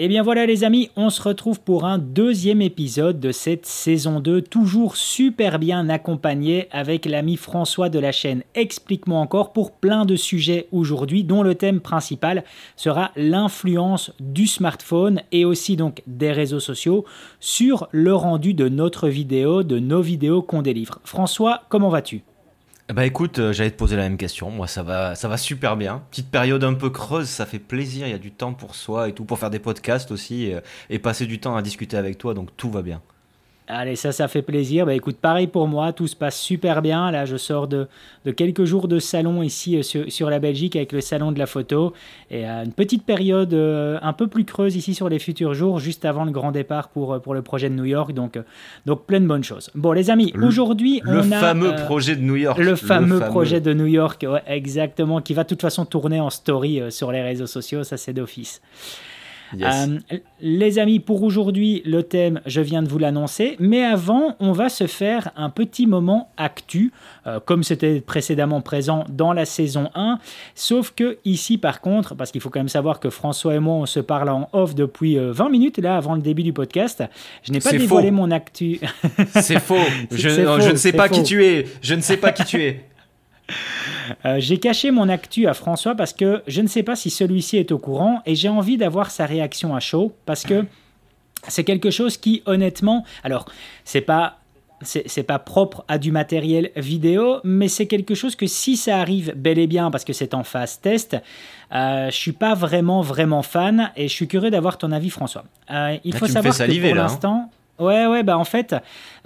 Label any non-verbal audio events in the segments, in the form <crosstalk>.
Et eh bien voilà les amis, on se retrouve pour un deuxième épisode de cette saison 2, toujours super bien accompagné avec l'ami François de la chaîne Explique-moi encore pour plein de sujets aujourd'hui dont le thème principal sera l'influence du smartphone et aussi donc des réseaux sociaux sur le rendu de notre vidéo, de nos vidéos qu'on délivre. François, comment vas-tu? Bah écoute, euh, j'allais te poser la même question. Moi, ça va, ça va super bien. Petite période un peu creuse, ça fait plaisir. Il y a du temps pour soi et tout, pour faire des podcasts aussi euh, et passer du temps à discuter avec toi. Donc tout va bien. Allez, ça, ça fait plaisir. Bah écoute, pareil pour moi, tout se passe super bien. Là, je sors de, de quelques jours de salon ici euh, sur, sur, la Belgique avec le salon de la photo. Et euh, une petite période euh, un peu plus creuse ici sur les futurs jours, juste avant le grand départ pour, pour le projet de New York. Donc, donc plein de bonnes choses. Bon, les amis, aujourd'hui, on a. Le fameux projet de New York. Le fameux, projet de New York, ouais, exactement, qui va de toute façon tourner en story sur les réseaux sociaux. Ça, c'est d'office. Euh, les amis, pour aujourd'hui, le thème, je viens de vous l'annoncer. Mais avant, on va se faire un petit moment actu, euh, comme c'était précédemment présent dans la saison 1. Sauf que ici, par contre, parce qu'il faut quand même savoir que François et moi, on se parle en off depuis 20 euh, minutes, là, avant le début du podcast. Je n'ai pas dévoilé mon actu. C'est faux. <laughs> Je, je ne sais pas qui tu es. Je ne sais pas qui tu es. Euh, j'ai caché mon actu à François parce que je ne sais pas si celui-ci est au courant et j'ai envie d'avoir sa réaction à chaud parce que c'est quelque chose qui, honnêtement, alors, c'est pas c'est pas propre à du matériel vidéo, mais c'est quelque chose que si ça arrive bel et bien, parce que c'est en phase test, euh, je suis pas vraiment vraiment fan et je suis curieux d'avoir ton avis, François. Euh, il faut savoir que pour hein. l'instant, Ouais, ouais, bah en fait,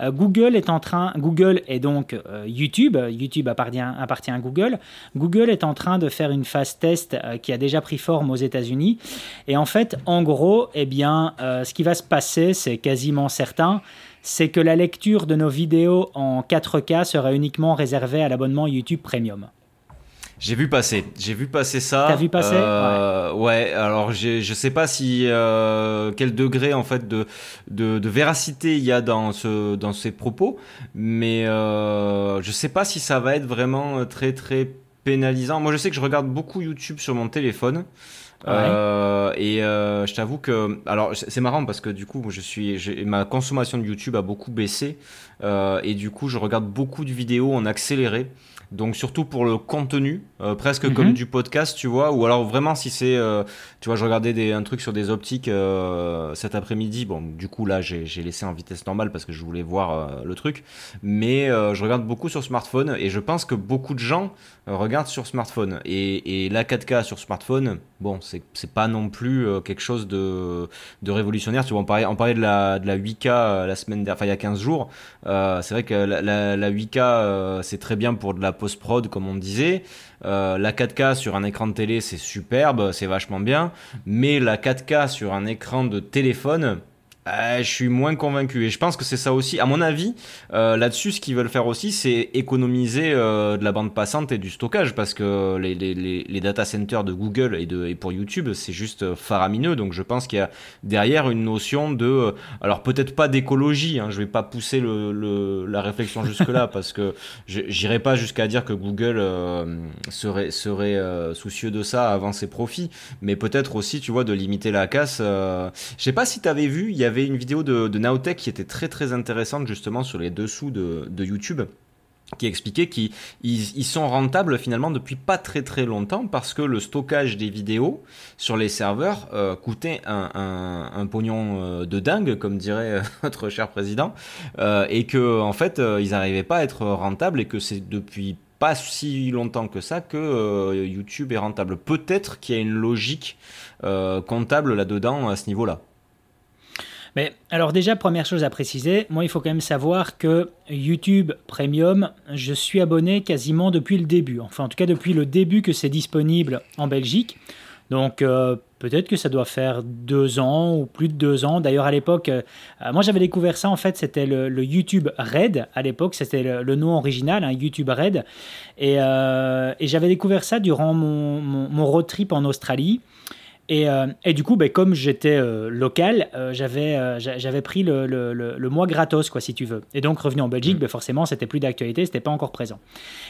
euh, Google est en train, Google et donc euh, YouTube, YouTube appartient, à Google, Google est en train de faire une phase test euh, qui a déjà pris forme aux États-Unis. Et en fait, en gros, eh bien, ce qui va se passer, c'est quasiment certain, c'est que la lecture de nos vidéos en 4K sera uniquement réservée à l'abonnement YouTube Premium. J'ai vu passer, j'ai vu passer ça. T'as vu passer? Euh, ouais. Alors je sais pas si euh, quel degré en fait de, de, véracité il y a dans ce dans ces propos, mais euh, je sais pas si ça va être vraiment très très pénalisant. Moi je sais que je regarde beaucoup YouTube sur mon téléphone. Euh, et euh, je t'avoue que, alors c'est marrant parce que du coup, je suis, ma consommation de YouTube a beaucoup baissé euh, et du coup, je regarde beaucoup de vidéos en accéléré. Donc surtout pour le contenu, euh, presque comme mhm. du podcast, tu vois, ou alors vraiment si c'est, euh, tu vois, je regardais des, un truc sur des optiques euh, cet après-midi. Bon, du coup là, j'ai laissé en vitesse normale parce que je voulais voir le truc, mais je regarde beaucoup sur smartphone et je pense que beaucoup de gens regardent sur smartphone et, et la 4K sur smartphone, bon, c'est pas non plus quelque chose de, de révolutionnaire. Tu vois, on parlait, on parlait de la, de la 8K la semaine dernière, enfin il y a 15 jours. c'est vrai que la, la, la 8K c'est très bien pour de la post-prod, comme on disait. Euh, la 4K sur un écran de télé, c'est superbe, c'est vachement bien. Mais la 4K sur un écran de téléphone, euh, je suis moins convaincu et je pense que c'est ça aussi. À mon avis, euh, là-dessus, ce qu'ils veulent faire aussi, c'est économiser euh, de la bande passante et du stockage parce que les, les, les, data centers de Google et, de, et pour YouTube, c'est juste faramineux. Donc je pense qu'il y a derrière une notion de, alors peut-être pas d'écologie. Hein, je vais pas pousser le, le la réflexion jusque là <laughs> parce que j'irai pas jusqu'à dire que Google serait serait soucieux de ça avant ses profits, mais peut-être aussi, tu vois, de limiter la casse. je sais pas si tu avais vu, il y avait une vidéo de, Naotech qui était très très intéressante justement sur les dessous de, YouTube qui expliquait qu'ils ils sont rentables finalement depuis pas très très longtemps parce que le stockage des vidéos sur les serveurs euh, coûtait un, pognon euh, de dingue comme dirait <laughs> notre cher président euh, et que en fait euh, ils n'arrivaient pas à être rentables et que c'est depuis pas si longtemps que ça que YouTube est rentable. Peut-être qu'il y a une logique comptable là-dedans à ce niveau-là mais alors déjà, première chose à préciser, moi il faut quand même savoir que YouTube Premium, je suis abonné quasiment depuis le début. Enfin en tout cas depuis le début que c'est disponible en Belgique. Donc euh, peut-être que ça doit faire deux ans ou plus de deux ans. D'ailleurs à l'époque, euh, moi j'avais découvert ça en fait, c'était le, YouTube Red. À l'époque c'était le, nom original, hein, YouTube Red. Et, euh, et j'avais découvert ça durant mon road trip en Australie. Et, euh, et, du coup, ben, comme j'étais euh, local, euh, j'avais j'avais pris le, le, le, mois gratos, quoi, si tu veux. Et donc, revenu en Belgique, mmh. ben, forcément, c'était plus d'actualité, c'était pas encore présent.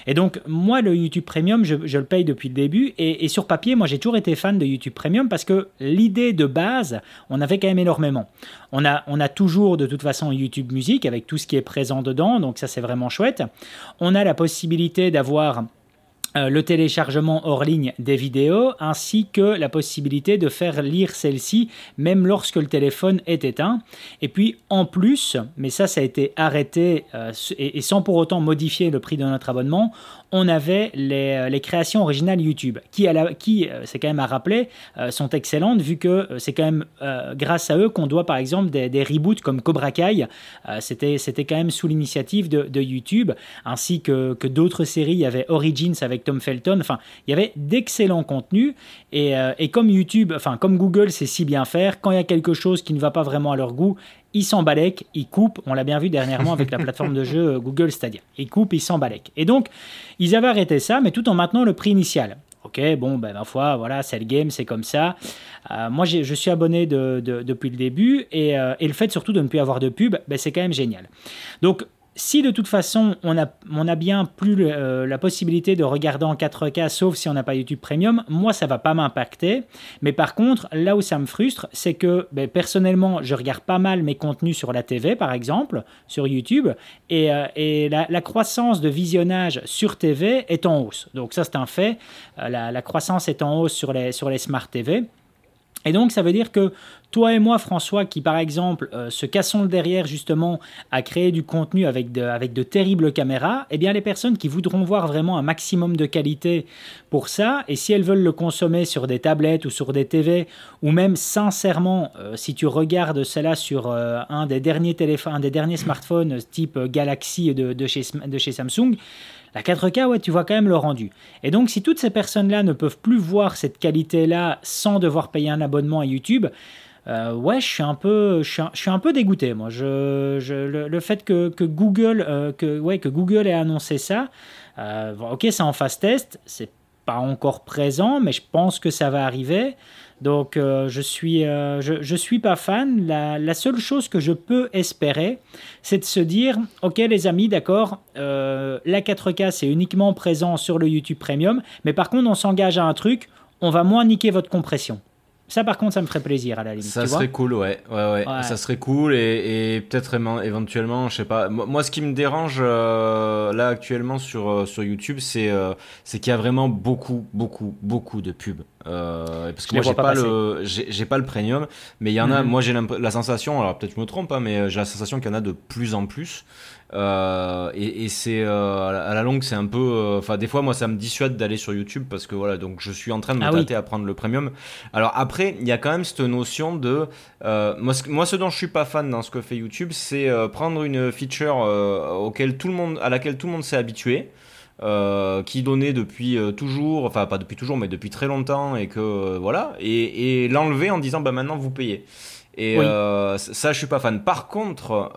Et donc, moi, le YouTube Premium, je, je le paye depuis le début. Et, et sur papier, moi, j'ai toujours été fan de YouTube Premium parce que l'idée de base, on avait quand même énormément. On a, on a toujours, de toute façon, YouTube Musique avec tout ce qui est présent dedans. Donc, ça, c'est vraiment chouette. On a la possibilité d'avoir euh, le téléchargement hors ligne des vidéos ainsi que la possibilité de faire lire celles-ci même lorsque le téléphone est éteint. Et puis en plus, mais ça ça a été arrêté euh, et, sans pour autant modifier le prix de notre abonnement, on avait les, euh, créations originales YouTube, qui, euh, c'est quand même à rappeler, euh, sont excellentes, vu que c'est quand même grâce à eux qu'on doit par exemple des, reboots comme Cobra Kai, c'était, c'était quand même sous l'initiative de, YouTube, ainsi que, que d'autres séries, il y avait Origins avec Tom Felton, enfin, il y avait d'excellents contenus, et, et comme YouTube, enfin, comme Google sait si bien faire, quand il y a quelque chose qui ne va pas vraiment à leur goût, ils s'embalèquent, ils coupent. On l'a bien vu dernièrement avec la plateforme de jeu euh, Google Stadia. Ils coupent, ils s'embalèquent. Et donc, ils avaient arrêté ça, mais tout en maintenant le prix initial. Ok, bon, ben ma foi, voilà, c'est le game, c'est comme ça. Euh, moi, je suis abonné depuis le début et, euh, et, le fait surtout de ne plus avoir de pub, ben, c'est quand même génial. Donc, si de toute façon on a, on a bien plus euh, la possibilité de regarder en 4K, sauf si on n'a pas YouTube Premium, moi ça va pas m'impacter. Mais par contre, là où ça me frustre, c'est que ben, personnellement, je regarde pas mal mes contenus sur la TV, par exemple, sur YouTube, et, euh, la, croissance de visionnage sur TV est en hausse. Donc ça c'est un fait. Euh, la, la, croissance est en hausse sur les, sur les Smart TV. Et donc, ça veut dire que toi et moi, François, qui par exemple euh, se cassons le derrière justement à créer du contenu avec de, avec de terribles caméras, eh bien les personnes qui voudront voir vraiment un maximum de qualité pour ça, et si elles veulent le consommer sur des tablettes ou sur des TV, ou même sincèrement, euh, si tu regardes cela sur euh, un des derniers téléphones, un des derniers smartphones type Galaxy de, de, chez, de chez Samsung, la 4K, ouais, tu vois quand même le rendu. Et donc, si toutes ces personnes-là ne peuvent plus voir cette qualité-là sans devoir payer un abonnement à YouTube, euh, ouais, je suis un peu, je suis un, peu dégoûté. Moi, je, le, fait que, Google, euh, que, ouais, que Google ait annoncé ça, euh, ok, c'est en phase test, c'est pas encore présent, mais je pense que ça va arriver. Donc euh, je suis euh, je, suis pas fan. La, seule chose que je peux espérer, c'est de se dire ok les amis, d'accord, euh, la 4K c'est uniquement présent sur le YouTube Premium, mais par contre on s'engage à un truc, on va moins niquer votre compression. Ça, par contre, ça me ferait plaisir à la limite. Ça serait cool, ouais. Ouais, ouais. Ça serait cool et, peut-être éventuellement, je sais pas. Moi, ce qui me dérange là actuellement sur, sur YouTube, c'est c'est qu'il y a vraiment beaucoup, beaucoup, beaucoup de pubs. Euh, parce que moi j'ai pas, le j'ai pas le premium mais il y en a mhm. moi j'ai la sensation alors peut-être je me trompe pas hein, mais euh, j'ai la sensation qu'il y en a de plus en plus euh, et, et c'est euh, à la longue c'est un peu euh, enfin des fois moi ça me dissuade d'aller sur YouTube parce que voilà donc je suis en train de me ah tâter à prendre le premium alors après il y a quand même cette notion de moi, ce, moi ce dont je suis pas fan dans ce que fait YouTube c'est prendre une feature auquel tout le monde à laquelle tout le monde s'est habitué euh, qui donnait depuis euh, toujours, enfin pas depuis toujours, mais depuis très longtemps, et que euh, voilà, et, l'enlever en disant bah maintenant vous payez. Et ça, je suis pas fan. Par contre,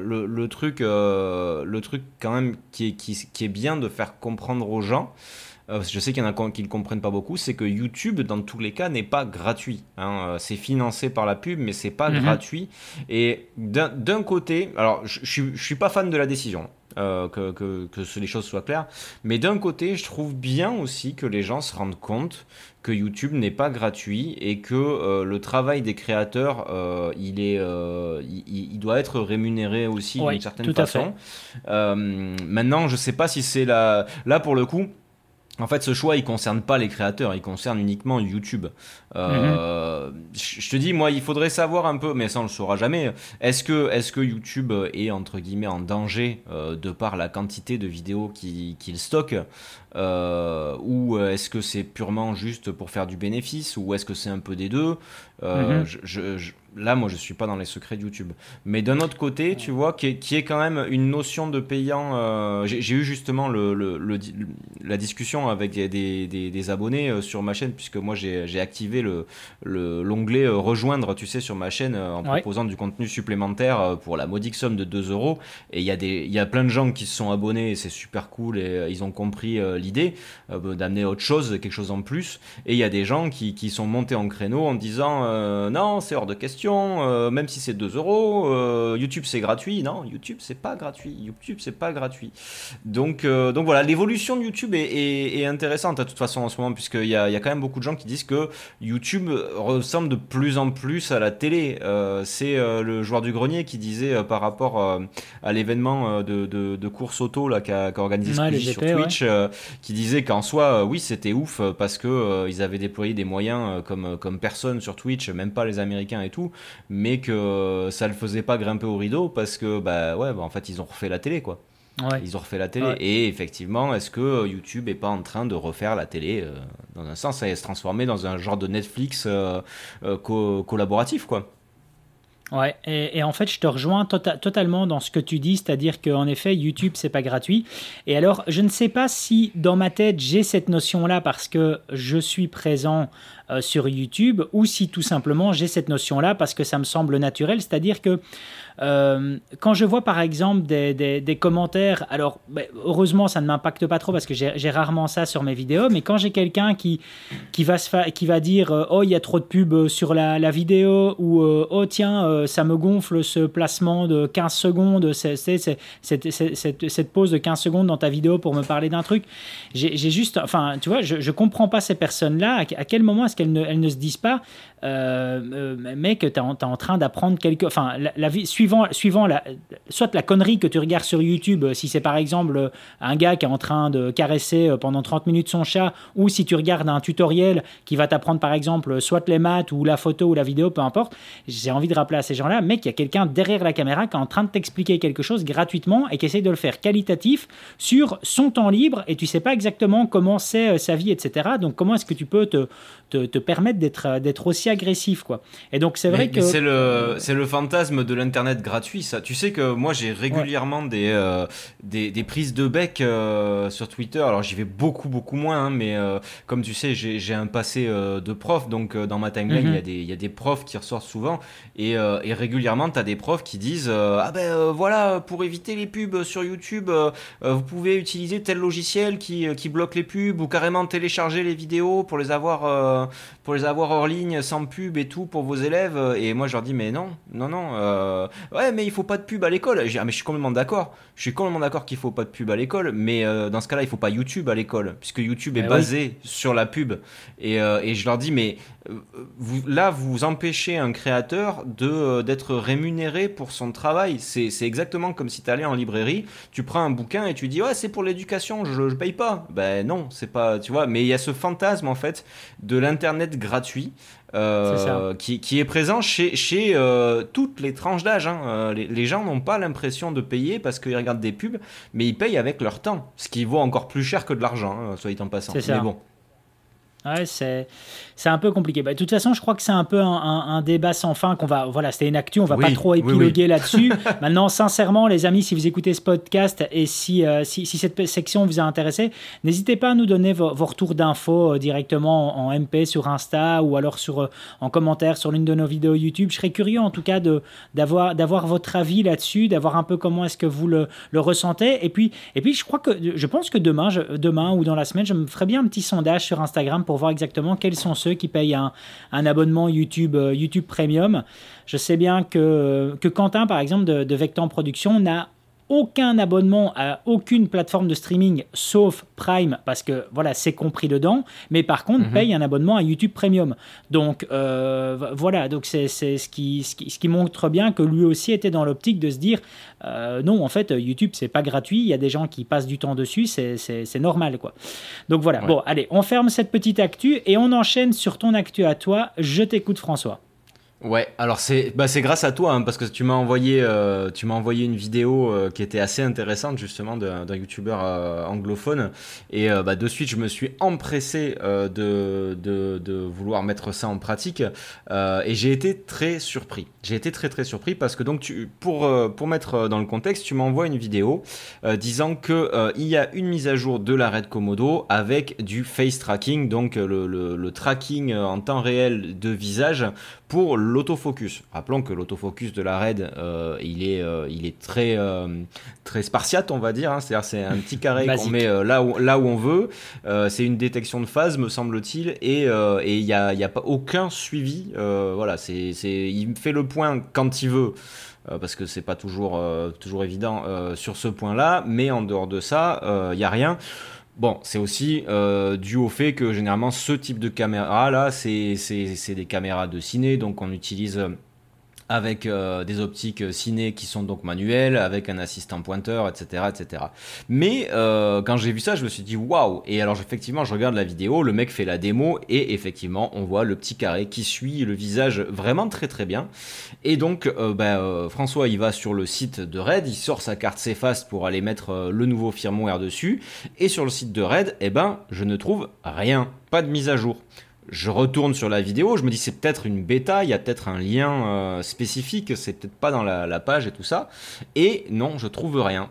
le, truc, le truc quand même qui est, qui, est bien de faire comprendre aux gens, je sais qu'il y en a qui ne comprennent pas beaucoup, c'est que YouTube, dans tous les cas, n'est pas gratuit. Hein. C'est financé par la pub, mais c'est pas mhm. gratuit. Et d'un côté, alors je, je, suis pas fan de la décision. Euh, que, que, que, les choses soient claires. Mais d'un côté, je trouve bien aussi que les gens se rendent compte que YouTube n'est pas gratuit et que euh, le travail des créateurs, euh, il, est, il, doit être rémunéré aussi d'une certaine façon. maintenant, je sais pas si c'est la... Là, pour le coup, en fait, ce choix, il concerne pas les créateurs, il concerne uniquement YouTube. Euh, mhm. Je te dis, moi, il faudrait savoir un peu, mais ça on le saura jamais. Est-ce que, YouTube est entre guillemets en danger euh, de par la quantité de vidéos qu'il stocke, euh, ou est-ce que c'est purement juste pour faire du bénéfice, ou est-ce que c'est un peu des deux? Mhm. je, là, moi, je suis pas dans les secrets de YouTube. Mais d'un autre côté, tu vois, qui est, quand même une notion de payant. Euh, j'ai eu justement le, le, la discussion avec des, des, des, abonnés euh, sur ma chaîne, puisque moi, j'ai activé l'onglet euh, rejoindre, tu sais, sur ma chaîne, en proposant du contenu supplémentaire pour la modique somme de 2 euros. Et il y, a y a plein de gens qui se sont abonnés, et c'est super cool, et ils ont compris l'idée d'amener autre chose, quelque chose en plus. Et il y a des gens qui, qui sont montés en créneau en disant non, c'est hors de question euh, même si c'est 2 euros. Euh, YouTube c'est gratuit. Non, YouTube c'est pas gratuit. YouTube c'est pas gratuit. Donc, euh, donc voilà, l'évolution de YouTube est, intéressante de toute façon en ce moment, puisqu'il y a, y a quand même beaucoup de gens qui disent que YouTube ressemble de plus en plus à la télé. c'est le joueur du grenier qui disait par rapport à l'événement de, de, course auto qu'a organisé sur Twitch, qui disait qu'en soi, oui, c'était ouf parce que ils avaient déployé des moyens comme, comme personne sur Twitch, même pas les Américains et tout mais que ça le faisait pas grimper au rideau parce que bah ouais, bah, en fait ils ont refait la télé quoi. Ils ont refait la télé. Et effectivement, est-ce que YouTube est pas en train de refaire la télé euh, Dans un sens, ça se transformer dans un genre de Netflix euh, euh, collaboratif, quoi? Ouais, et, en fait, je te rejoins tota-, totalement dans ce que tu dis, c'est-à-dire qu'en effet, YouTube, c'est pas gratuit. Et alors, je ne sais pas si dans ma tête, j'ai cette notion-là parce que je suis présent euh, sur YouTube ou si tout simplement j'ai cette notion-là parce que ça me semble naturel. C'est-à-dire que euh, quand je vois par exemple des, commentaires, alors ben, heureusement ça ne m'impacte pas trop parce que j'ai rarement ça sur mes vidéos, mais quand j'ai quelqu'un qui, qui, va qui va dire euh, Oh, il y a trop de pubs sur la, vidéo ou Oh, tiens, ça me gonfle ce placement de 15 secondes, cette, pause de 15 secondes dans ta vidéo pour me parler d'un truc. J'ai juste, enfin, tu vois, je ne comprends pas ces personnes-là. À, quel moment qu'elles ne, elles ne se disent pas, euh, euh mec, tu es, en train d'apprendre quelque. Enfin, la, vie, suivant, suivant la, soit la connerie que tu regardes sur YouTube, si c'est par exemple un gars qui est en train de caresser pendant 30 minutes son chat, ou si tu regardes un tutoriel qui va t'apprendre par exemple soit les maths ou la photo ou la vidéo, peu importe, j'ai envie de rappeler à ces gens-là, mec, il y a quelqu'un derrière la caméra qui est en train de t'expliquer quelque chose gratuitement et qui essaye de le faire qualitatif sur son temps libre et tu sais pas exactement comment c'est euh, sa vie, etc. Donc, comment est-ce que tu peux te, te, permettre d'être euh, aussi agressif quoi. Et donc c'est vrai que c'est le c'est le fantasme de l'internet gratuit ça. Tu sais que moi j'ai régulièrement des, euh, des, des prises de bec euh, sur Twitter. Alors j'y vais beaucoup beaucoup moins, hein, mais comme tu sais j'ai un passé de prof, donc dans ma timeline il y a mhm. y a des profs qui ressortent souvent et, et régulièrement tu as des profs qui disent ah ben voilà pour éviter les pubs sur YouTube vous pouvez utiliser tel logiciel qui qui bloque les pubs ou carrément télécharger les vidéos pour les avoir pour les avoir hors ligne sans pub et tout pour vos élèves. Et moi, je leur dis, mais non, non, non. Euh, ouais, mais il faut pas de pub à l'école. Ah, mais je suis complètement d'accord. Je suis complètement d'accord qu'il faut pas de pub à l'école. Mais euh, dans ce cas-là, il faut pas YouTube à l'école, puisque YouTube est eh basé sur la pub. Et, euh, et, je leur dis, mais vous, là, vous empêchez un créateur de d'être rémunéré pour son travail. C'est exactement comme si tu allais en librairie, tu prends un bouquin et tu dis, ouais, c'est pour l'éducation, je, je paye pas. Ben non, c'est pas, tu vois. Mais il y a ce fantasme en fait de l'internet gratuit euh, qui, qui, est présent chez, chez euh, toutes les tranches d'âge. Hein. Euh, les, gens n'ont pas l'impression de payer parce qu'ils regardent des pubs, mais ils payent avec leur temps, ce qui vaut encore plus cher que de l'argent, hein, soit en passant. Mais bon. Ouais, c'est un peu compliqué. Bah, de toute façon, je crois que c'est un peu un, débat sans fin qu'on va. Voilà, c'était une actu, on va pas trop épiloguer <laughs> là-dessus. Maintenant, sincèrement, les amis, si vous écoutez ce podcast et si, euh, si, si, cette section vous a intéressé, n'hésitez pas à nous donner vos, retours d'infos euh, directement en, MP sur Insta ou alors sur, euh, en commentaire sur l'une de nos vidéos YouTube. Je serais curieux en tout cas d'avoir d'avoir votre avis là-dessus, d'avoir un peu comment est-ce que vous le, le, ressentez. Et puis, et puis, je crois que je pense que demain, je, demain ou dans la semaine, je me ferai bien un petit sondage sur Instagram pour voir exactement quels sont ceux qui payent un, abonnement YouTube, euh, YouTube Premium. Je sais bien que, que Quentin, par exemple, de, de Production, n'a aucun abonnement à aucune plateforme de streaming sauf Prime parce que voilà c'est compris dedans mais par contre mhm. paye un abonnement à YouTube Premium. Donc euh, voilà donc c'est ce qui, ce qui, ce qui montre bien que lui aussi était dans l'optique de se dire euh, non en fait YouTube c'est pas gratuit il y a des gens qui passent du temps dessus c'est normal quoi. Donc voilà. Bon allez on ferme cette petite actu et on enchaîne sur ton actu à toi. Je t'écoute François Ouais, alors c'est bah c'est grâce à toi hein, parce que tu m'as envoyé euh, tu m'as envoyé une vidéo euh, qui était assez intéressante justement d'un youtubeur euh, anglophone et bah, de suite je me suis empressé de, de, de, vouloir mettre ça en pratique et j'ai été très surpris. J'ai été très très surpris parce que donc tu pour pour mettre dans le contexte, tu m'envoies une vidéo disant que il y a une mise à jour de l'arrêt de Komodo avec du face tracking donc le, le, le tracking en temps réel de visage pour l'autofocus. Rappelons que l'autofocus de la RAID, euh, il, est, euh, il est très, euh, très spartiate, on va dire. Hein. C'est-à-dire c'est un petit carré qu'on met là, où, là où on veut. c'est une détection de phase, me semble-t-il, et il n'y a, y a pas aucun suivi. voilà, c'est, il fait le point quand il veut. parce que c'est pas toujours, toujours évident sur ce point-là, mais en dehors de ça, il n'y a rien. Bon, c'est aussi euh, dû au fait que généralement ce type de caméra là, c'est des caméras de ciné, donc on utilise avec euh, des optiques ciné qui sont donc manuelles, avec un assistant pointeur, etc. etc. Mais euh, quand j'ai vu ça, je me suis dit waouh Et alors effectivement, je regarde la vidéo, le mec fait la démo et effectivement, on voit le petit carré qui suit le visage vraiment très très bien. Et donc, euh, ben, François, il va sur le site de Red, il sort sa carte CFast pour aller mettre le nouveau firmware dessus. Et sur le site de Red, eh ben, je ne trouve rien, pas de mise à jour je retourne sur la vidéo, je me dis c'est peut-être une bêta, il y a peut-être un lien euh, spécifique, c'est peut-être pas dans la, page et tout ça. Et non, je trouve rien.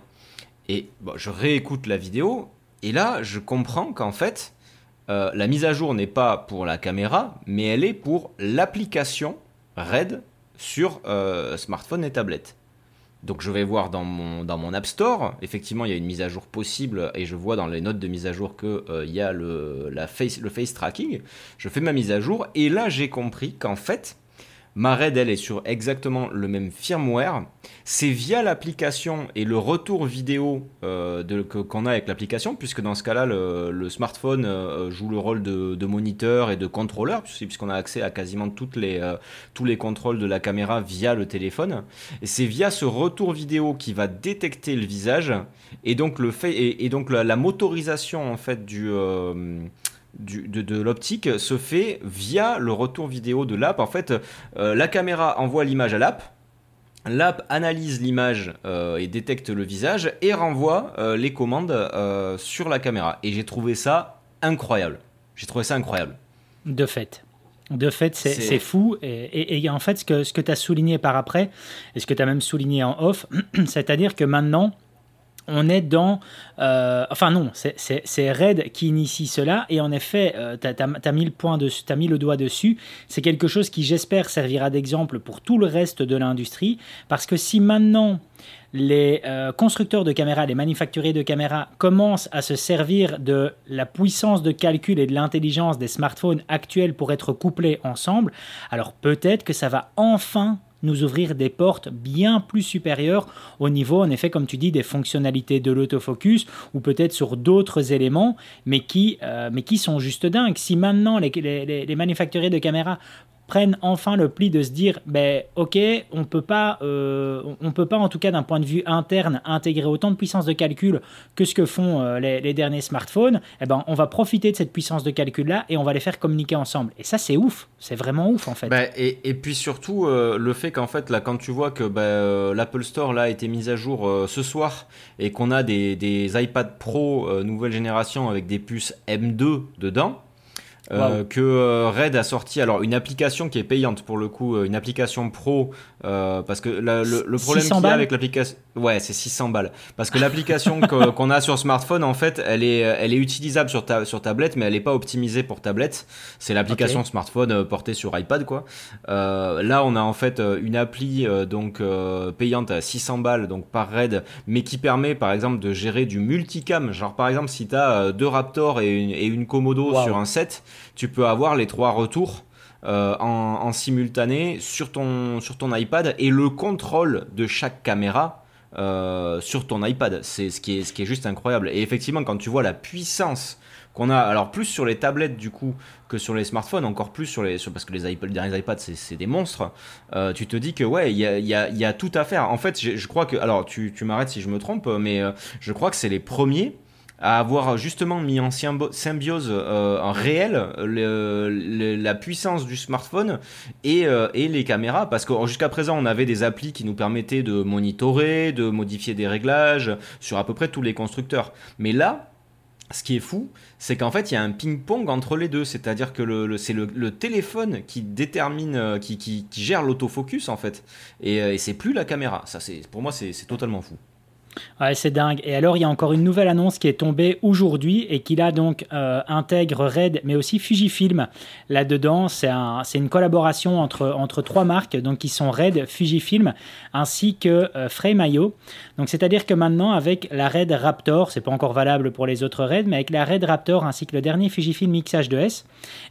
Et je réécoute la vidéo, et là je comprends qu'en fait, euh, la mise à jour n'est pas pour la caméra, mais elle est pour l'application RED sur euh, smartphone et tablette. Donc je vais voir dans mon, dans mon App Store, effectivement il y a une mise à jour possible et je vois dans les notes de mise à jour qu'il euh, y a le, la face, le face tracking. Je fais ma mise à jour et là j'ai compris qu'en fait Ma RAID, elle est sur exactement le même firmware. C'est via l'application et le retour vidéo euh, qu'on a avec l'application, puisque dans ce cas-là, le, smartphone euh, joue le rôle de, moniteur et de contrôleur, puisqu'on a accès à quasiment toutes les, euh, tous les contrôles de la caméra via le téléphone. C'est via ce retour vidéo qui va détecter le visage et donc, le fait, et, donc la, la, motorisation en fait du de, l'optique se fait via le retour vidéo de l'app. En fait, euh, la caméra envoie l'image à l'app. L'app analyse l'image euh, et détecte le visage et renvoie euh, les commandes sur la caméra. Et j'ai trouvé ça incroyable. J'ai trouvé ça incroyable. De fait. De fait, c'est fou. Et, en fait, ce que, ce que tu as souligné par après, et ce que tu as même souligné en off, <clears throat> c'est-à-dire que maintenant, on est dans... Euh, enfin non, c'est Red qui initie cela, et en effet, euh, tu as, mis le le doigt dessus, c'est quelque chose qui j'espère servira d'exemple pour tout le reste de l'industrie, parce que si maintenant les euh, constructeurs de caméras, les manufacturiers de caméras commencent à se servir de la puissance de calcul et de l'intelligence des smartphones actuels pour être couplés ensemble, alors peut-être que ça va enfin nous ouvrir des portes bien plus supérieures au niveau, en effet, comme tu dis, des fonctionnalités de l'autofocus ou peut-être sur d'autres éléments, mais qui, euh, mais qui sont juste dingues. Si maintenant les, les, les manufacturiers de caméras prennent enfin le pli de se dire ben ok on peut pas euh, on peut pas en tout cas d'un point de vue interne intégrer autant de puissance de calcul que ce que font euh, les, derniers smartphones. Eh ben on va profiter de cette puissance de calcul là et on va les faire communiquer ensemble. Et ça c'est ouf. C'est vraiment ouf en fait. Ben, et, puis surtout euh, le fait qu'en fait là quand tu vois que ben, l'Apple Store là a été mis à jour ce soir et qu'on a des, des iPad Pro nouvelle génération avec des puces M2 dedans euh, que euh, Red a sorti alors une application qui est payante pour le coup, euh, une application pro parce que le, problème qu'il y a avec l'application, ouais, c'est 600 balles parce que l'application <laughs> qu'on a sur smartphone en fait, elle est elle est utilisable sur ta, sur tablette mais elle est pas optimisée pour tablette. C'est l'application smartphone portée sur iPad quoi. là, on a en fait une appli donc payante à 600 balles donc par Red, mais qui permet par exemple de gérer du multicam. Genre par exemple si tu as deux Raptor et une, et une Komodo sur un set tu peux avoir les trois retours euh, en, simultané sur ton, sur ton iPad et le contrôle de chaque caméra euh, sur ton iPad. C'est ce qui est, ce qui est juste incroyable. Et effectivement, quand tu vois la puissance qu'on a, alors plus sur les tablettes du coup que sur les smartphones, encore plus sur les, parce que les, derniers iPads c'est des monstres. Euh, tu te dis que ouais, il y a, y, a, y a, tout à faire. En fait, je, crois que, alors tu, tu m'arrêtes si je me trompe, mais je crois que c'est les premiers à avoir justement mis en symbiose en réel la puissance du smartphone et, et les caméras, parce que jusqu'à présent on avait des applis qui nous permettaient de monitorer, de modifier des réglages sur à peu près tous les constructeurs. Mais là, ce qui est fou, c'est qu'en fait, il y a un ping-pong entre les deux. C'est-à-dire que le, c'est le, téléphone qui détermine, euh, qui, qui, gère l'autofocus, en fait. Et, euh, et c'est plus la caméra. Ça, pour moi, c'est totalement fou. Ouais, c'est dingue. Et alors, il y a encore une nouvelle annonce qui est tombée aujourd'hui et qui là donc euh, intègre Red, mais aussi Fujifilm. Là-dedans, c'est un, une collaboration entre, trois marques, donc qui sont Red, Fujifilm, ainsi que euh, Frame.io. Donc, c'est-à-dire que maintenant, avec la Red Raptor, c'est pas encore valable pour les autres Red, mais avec la Red Raptor ainsi que le dernier Fujifilm X-H2S,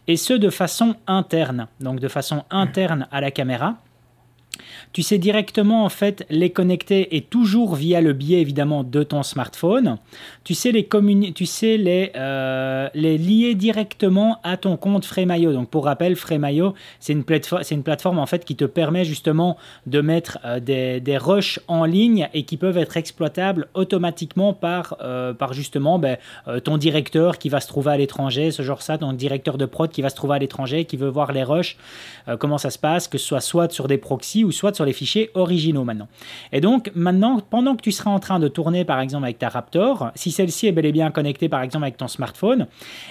et ce de façon interne, donc de façon interne à la caméra. Tu sais directement en fait les connecter et toujours via le biais évidemment de ton smartphone. Tu sais les tu sais les, euh, les lier directement à ton compte Fremayo. Donc pour rappel, Fremayo c'est une plateforme une plateforme en fait qui te permet justement de mettre euh, des, des rushs en ligne et qui peuvent être exploitables automatiquement par euh, par justement ben, ton directeur qui va se trouver à l'étranger, ce genre ça, ton directeur de prod qui va se trouver à l'étranger, qui veut voir les rushs, comment ça se passe, que ce soit soit sur des proxys ou soit sur les fichiers originaux maintenant. Et donc maintenant, pendant que tu seras en train de tourner par exemple avec ta Raptor, si celle-ci est bel et bien connectée par exemple avec ton smartphone,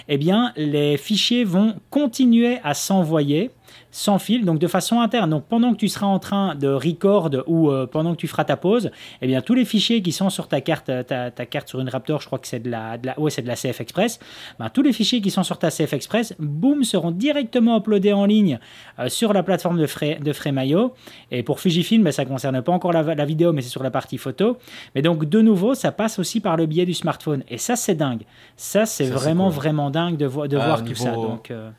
eh bien les fichiers vont continuer à s'envoyer sans fil, donc de façon interne. Donc pendant que tu seras en train de record ou euh, pendant que tu feras ta pause, eh bien tous les fichiers qui sont sur ta carte, ta, carte sur une Raptor, je crois que c'est de la, de la, ouais, c'est de la CF Express, ben, tous les fichiers qui sont sur ta CF Express, boum, seront directement uploadés en ligne euh, sur la plateforme de, Free, de Fremayo. Et pour Fujifilm, ben, ça ne concerne pas encore la, la vidéo, mais c'est sur la partie photo. Mais donc de nouveau, ça passe aussi par le biais du smartphone. Et ça, c'est dingue. Ça, c'est vraiment, vraiment dingue de, de ah, voir tout ça. Donc, euh,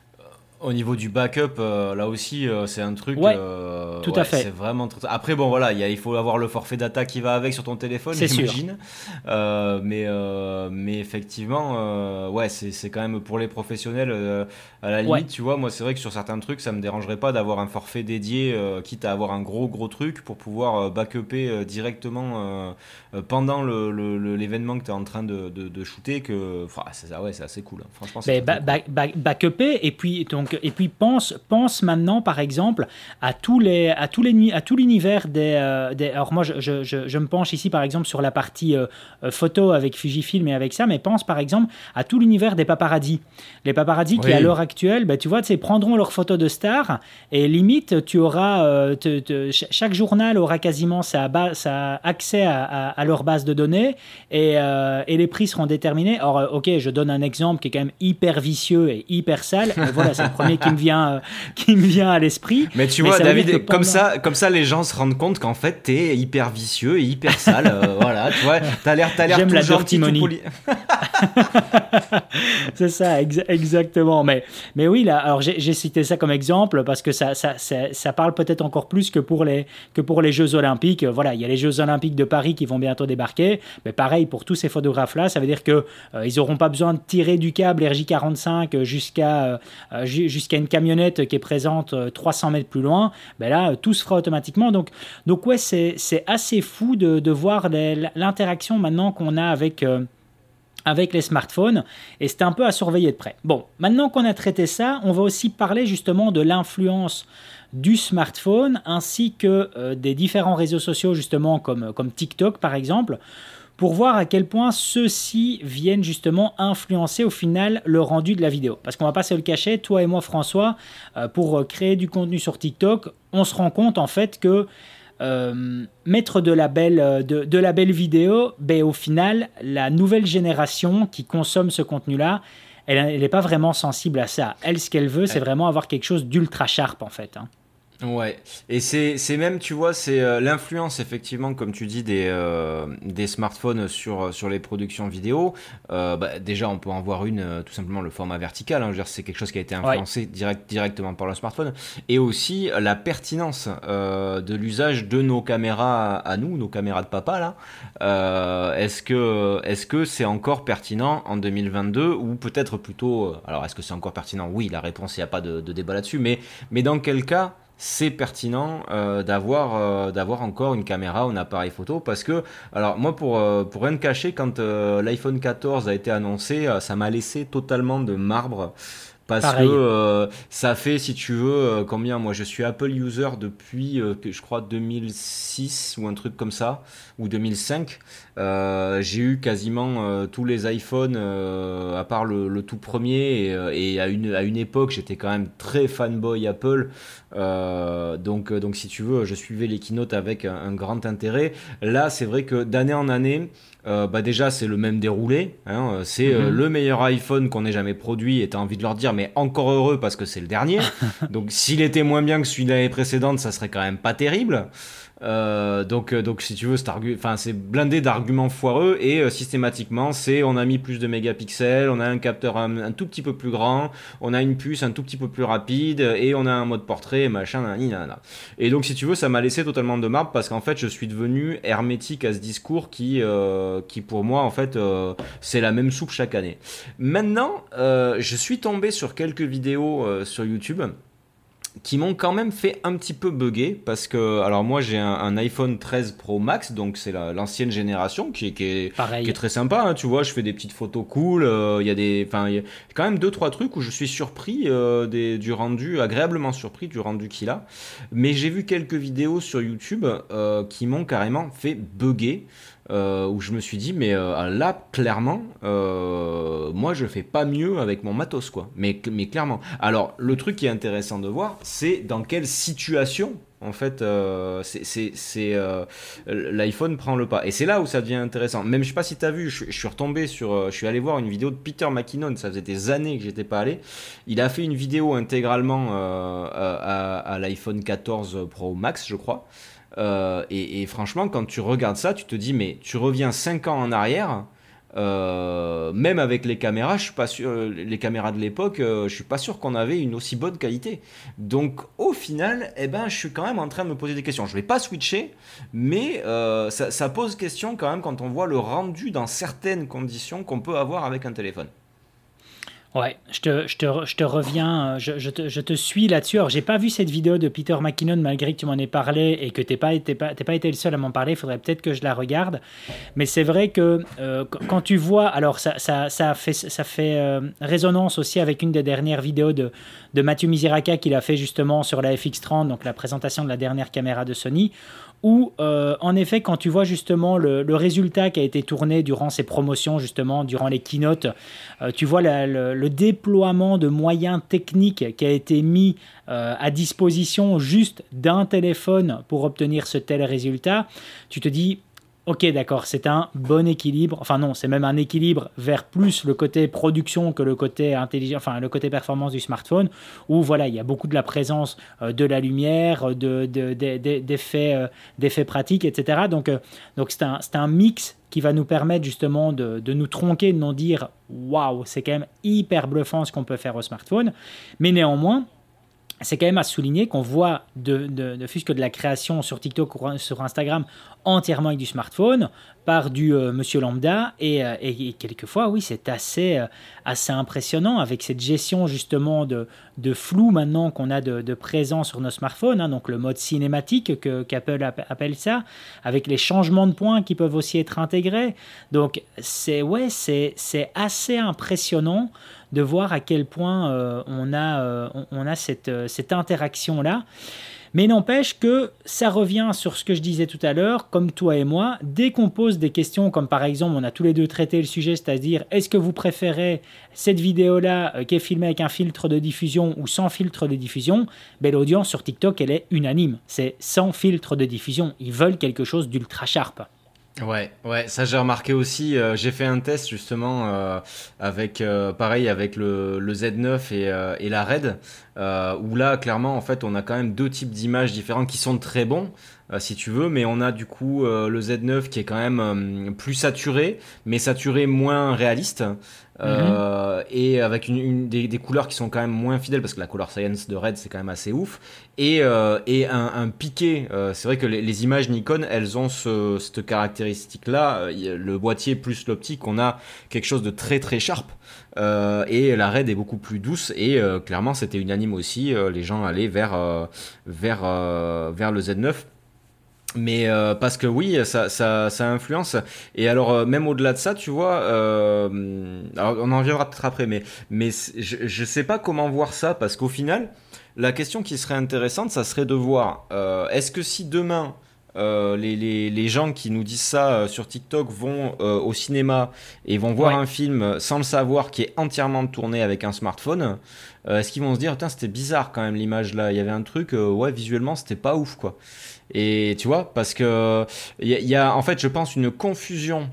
au niveau du backup, euh, là aussi, euh, c'est un truc. Ouais, euh, tout à fait. C'est vraiment. Après, bon, voilà, il faut avoir le forfait data qui va avec sur ton téléphone, j'imagine. mais, mais effectivement, ouais, c'est quand même pour les professionnels. à la limite, tu vois, moi, c'est vrai que sur certains trucs, ça me dérangerait pas d'avoir un forfait dédié, quitte à avoir un gros, gros truc pour pouvoir backuper directement pendant l'événement que tu es en train de, de, shooter. Que, c'est ouais, assez cool. Hein. Franchement, c'est. backuper, et puis donc et puis pense, pense maintenant par exemple à tous les, à tous les, à tout l'univers des, euh, des, Alors moi, je, je, je, me penche ici par exemple sur la partie euh, euh, photo avec Fujifilm et avec ça, mais pense par exemple à tout l'univers des paparazzis. Les paparazzis qui à l'heure actuelle, bah, tu vois, prendront leurs photos de stars et limite tu auras, chaque journal aura quasiment sa, sa accès à, à, leur base de données et, et les prix seront déterminés. Or, ok, je donne un exemple qui est quand même hyper vicieux et hyper sale. Mais voilà, c'est le <laughs> premier qui me vient, euh, qui me vient à l'esprit. Mais tu vois, David, comme, ça, comme ça, les gens se rendent compte qu'en fait, t'es hyper vicieux et hyper sale. Euh, <laughs> voilà, tu vois, t'as l'air, t'as l'air tout gentil, tout poli. <laughs> C'est ça, exactement. Mais, mais oui, là, alors j'ai cité ça comme exemple parce que ça, ça, ça, parle peut-être encore plus que pour, les, que pour les Jeux Olympiques. Voilà, il y a les Jeux Olympiques de Paris qui vont bientôt débarquer. Mais pareil, pour tous ces photographes-là, ça veut dire qu'ils euh, ils n'auront pas besoin de tirer du câble RJ45 jusqu'à jusqu'à une camionnette qui est présente 300 euh, mètres plus loin, ben là, tout se fera automatiquement. Donc, donc ouais, c'est assez fou de, de voir l'interaction maintenant qu'on a avec... Euh, avec les smartphones, et c'est un peu à surveiller de près. Bon, maintenant qu'on a traité ça, on va aussi parler justement de l'influence du smartphone ainsi que euh, des différents réseaux sociaux justement comme, comme TikTok par exemple pour voir à quel point ceux-ci viennent justement influencer au final le rendu de la vidéo. Parce qu'on va pas se le cacher, toi et moi François, euh, pour euh, créer du contenu sur TikTok, on se rend compte en fait que euh, mettre de la belle, de, la belle vidéo, ben, au final, la nouvelle génération qui consomme ce contenu-là, elle n'est pas vraiment sensible à ça. Elle, ce qu'elle veut, c'est vraiment avoir quelque chose d'ultra sharp en fait. Hein. Ouais, et c'est même, tu vois, c'est euh, l'influence effectivement, comme tu dis, des, euh, des smartphones sur, sur les productions vidéo. Euh, bah, déjà, on peut en voir une, tout simplement le format vertical. Hein, c'est quelque chose qui a été influencé direct, directement par le smartphone. Et aussi la pertinence de l'usage de nos caméras à nous, nos caméras de papa là. est-ce que est-ce que c'est encore pertinent en 2022 ou peut-être plutôt, alors est-ce que c'est encore pertinent? Oui, la réponse, il n'y a pas de, de débat là-dessus. Mais mais dans quel cas c'est pertinent d'avoir d'avoir encore une caméra un appareil photo parce que alors moi pour pour rien cacher quand l'iPhone 14 a été annoncé ça m'a laissé totalement de marbre parce que euh, ça fait, si tu veux, euh, combien? Moi, je suis Apple user depuis, euh, je crois, 2006 ou un truc comme ça, ou 2005. j'ai eu quasiment tous les iPhones, à part le, tout premier. Et, à, une, à une époque, j'étais quand même très fanboy Apple. donc, donc, si tu veux, je suivais les keynotes avec un grand intérêt. Là, c'est vrai que d'année en année, euh, bah déjà c'est le même déroulé, hein, c'est euh, mhm. le meilleur iPhone qu'on ait jamais produit et t'as envie de leur dire mais encore heureux parce que c'est le dernier. <laughs> Donc s'il était moins bien que celui de l'année précédente, ça serait quand même pas terrible. Euh, donc, euh, donc, si tu veux, c'est blindé d'arguments foireux et euh, systématiquement, c'est on a mis plus de mégapixels, on a un capteur un, tout petit peu plus grand, on a une puce un tout petit peu plus rapide et on a un mode portrait, machin, nanana. Et donc, si tu veux, ça m'a laissé totalement de marbre parce qu'en fait, je suis devenu hermétique à ce discours qui, qui pour moi, en fait, c'est la même soupe chaque année. Maintenant, je suis tombé sur quelques vidéos sur YouTube qui m'ont quand même fait un petit peu bugger parce que alors moi j'ai un, iPhone 13 Pro Max donc c'est l'ancienne génération qui, qui, est, qui, est, très sympa hein, tu vois je fais des petites photos cool euh, il y a des enfin il y a quand même deux trois trucs où je suis surpris euh, des, du rendu agréablement surpris du rendu qu'il a. Mais j'ai vu quelques vidéos sur YouTube euh, qui m'ont carrément fait bugger euh, où je me suis dit mais euh, là clairement euh, moi je fais pas mieux avec mon matos quoi. Mais, mais clairement. Alors le truc qui est intéressant de voir c'est dans quelle situation en fait c'est l'iPhone prend le pas. Et c'est là où ça devient intéressant. Même je sais pas si tu as vu je, suis retombé sur je suis allé voir une vidéo de Peter McKinnon. Ça faisait des années que j'étais pas allé. Il a fait une vidéo intégralement à l'iPhone 14 Pro Max je crois euh, et, franchement, quand tu regardes ça, tu te dis, mais tu reviens 5 ans en arrière. Euh, même avec les caméras, je pas sûr, euh, les caméras de l'époque, je suis pas sûr qu'on avait une aussi bonne qualité. Donc au final, eh ben, je suis quand même en train de me poser des questions. Je vais pas switcher, mais ça, pose question quand même quand on voit le rendu dans certaines conditions qu'on peut avoir avec un téléphone. Ouais, je te, je te, je te reviens, je, je, te, je te suis là-dessus. Alors, j'ai pas vu cette vidéo de Peter McKinnon malgré que tu m'en aies parlé et que tu n'es pas, pas, pas, été le seul à m'en parler. Il faudrait peut-être que je la regarde. Mais c'est vrai que euh, quand tu vois, alors ça, ça, ça fait, ça fait euh, résonance aussi avec une des dernières vidéos de, de Mathieu Misiraka qu'il a fait justement sur la FX30, donc la présentation de la dernière caméra de Sony, où, euh, en effet, quand tu vois justement le, résultat qui a été tourné durant ces promotions, justement, durant les keynotes, euh, tu vois le, déploiement de moyens techniques qui a été mis euh, à disposition juste d'un téléphone pour obtenir ce tel résultat, tu te dis, Ok, d'accord, c'est un bon équilibre. Enfin non, c'est même un équilibre vers plus le côté production que le côté intelligent, enfin le côté performance du smartphone, où voilà, il y a beaucoup de la présence euh, de la lumière, de, d'effets, euh, pratiques, etc. Donc, euh, donc c'est un, un mix qui va nous permettre justement de, de nous tronquer, de nous dire waouh, c'est quand même hyper bluffant ce qu'on peut faire au smartphone. Mais néanmoins, c'est quand même à souligner qu'on voit de, de, de, que de la création sur TikTok ou sur Instagram entièrement avec du smartphone par du euh, monsieur lambda euh, et, quelquefois oui c'est assez, euh, assez impressionnant avec cette gestion justement de, de flou maintenant qu'on a de, de, présent sur nos smartphones hein, donc le mode cinématique que qu'Apple appelle ça avec les changements de points qui peuvent aussi être intégrés. Donc c'est ouais c'est assez impressionnant de voir à quel point euh, on a, euh, on euh, cette interaction-là. Mais n'empêche que ça revient sur ce que je disais tout à l'heure, comme toi et moi, dès qu'on pose des questions, comme par exemple, on a tous les deux traité le sujet, c'est-à-dire est-ce que vous préférez cette vidéo-là qui est filmée avec un filtre de diffusion ou sans filtre de diffusion ben, L'audience sur TikTok, elle est unanime. C'est sans filtre de diffusion. Ils veulent quelque chose d'ultra sharp. Ouais, ouais, ça j'ai remarqué aussi. Euh, j'ai fait un test justement euh, avec, euh, pareil, avec le, le Z9 et, la Red, où là, clairement, en fait, on a quand même deux types d'images différents qui sont très bons. Si tu veux, mais on a du coup le Z9 qui est quand même plus saturé, mais saturé moins réaliste. Mhm. et avec une, des, couleurs qui sont quand même moins fidèles parce que la color science de Red c'est quand même assez ouf et, et un, piqué c'est vrai que les, images Nikon elles ont ce, cette caractéristique là le boîtier plus l'optique on a quelque chose de très très sharp et la raid est beaucoup plus douce et clairement c'était unanime aussi. les gens allaient vers vers vers le Z9 mais euh, parce que oui, ça, ça, ça influence. Et alors, euh, même au-delà de ça, tu vois, euh, alors on en reviendra peut-être après, mais, mais je ne sais pas comment voir ça, parce qu'au final, la question qui serait intéressante, ça serait de voir, est-ce que si demain, les, les, les, gens qui nous disent ça sur TikTok vont au cinéma et vont voir un film sans le savoir qui est entièrement tourné avec un smartphone, est-ce qu'ils vont se dire, putain, c'était bizarre quand même l'image là, il y avait un truc, ouais, visuellement, c'était pas ouf quoi. Et tu vois, parce que il y, a en fait, je pense, une confusion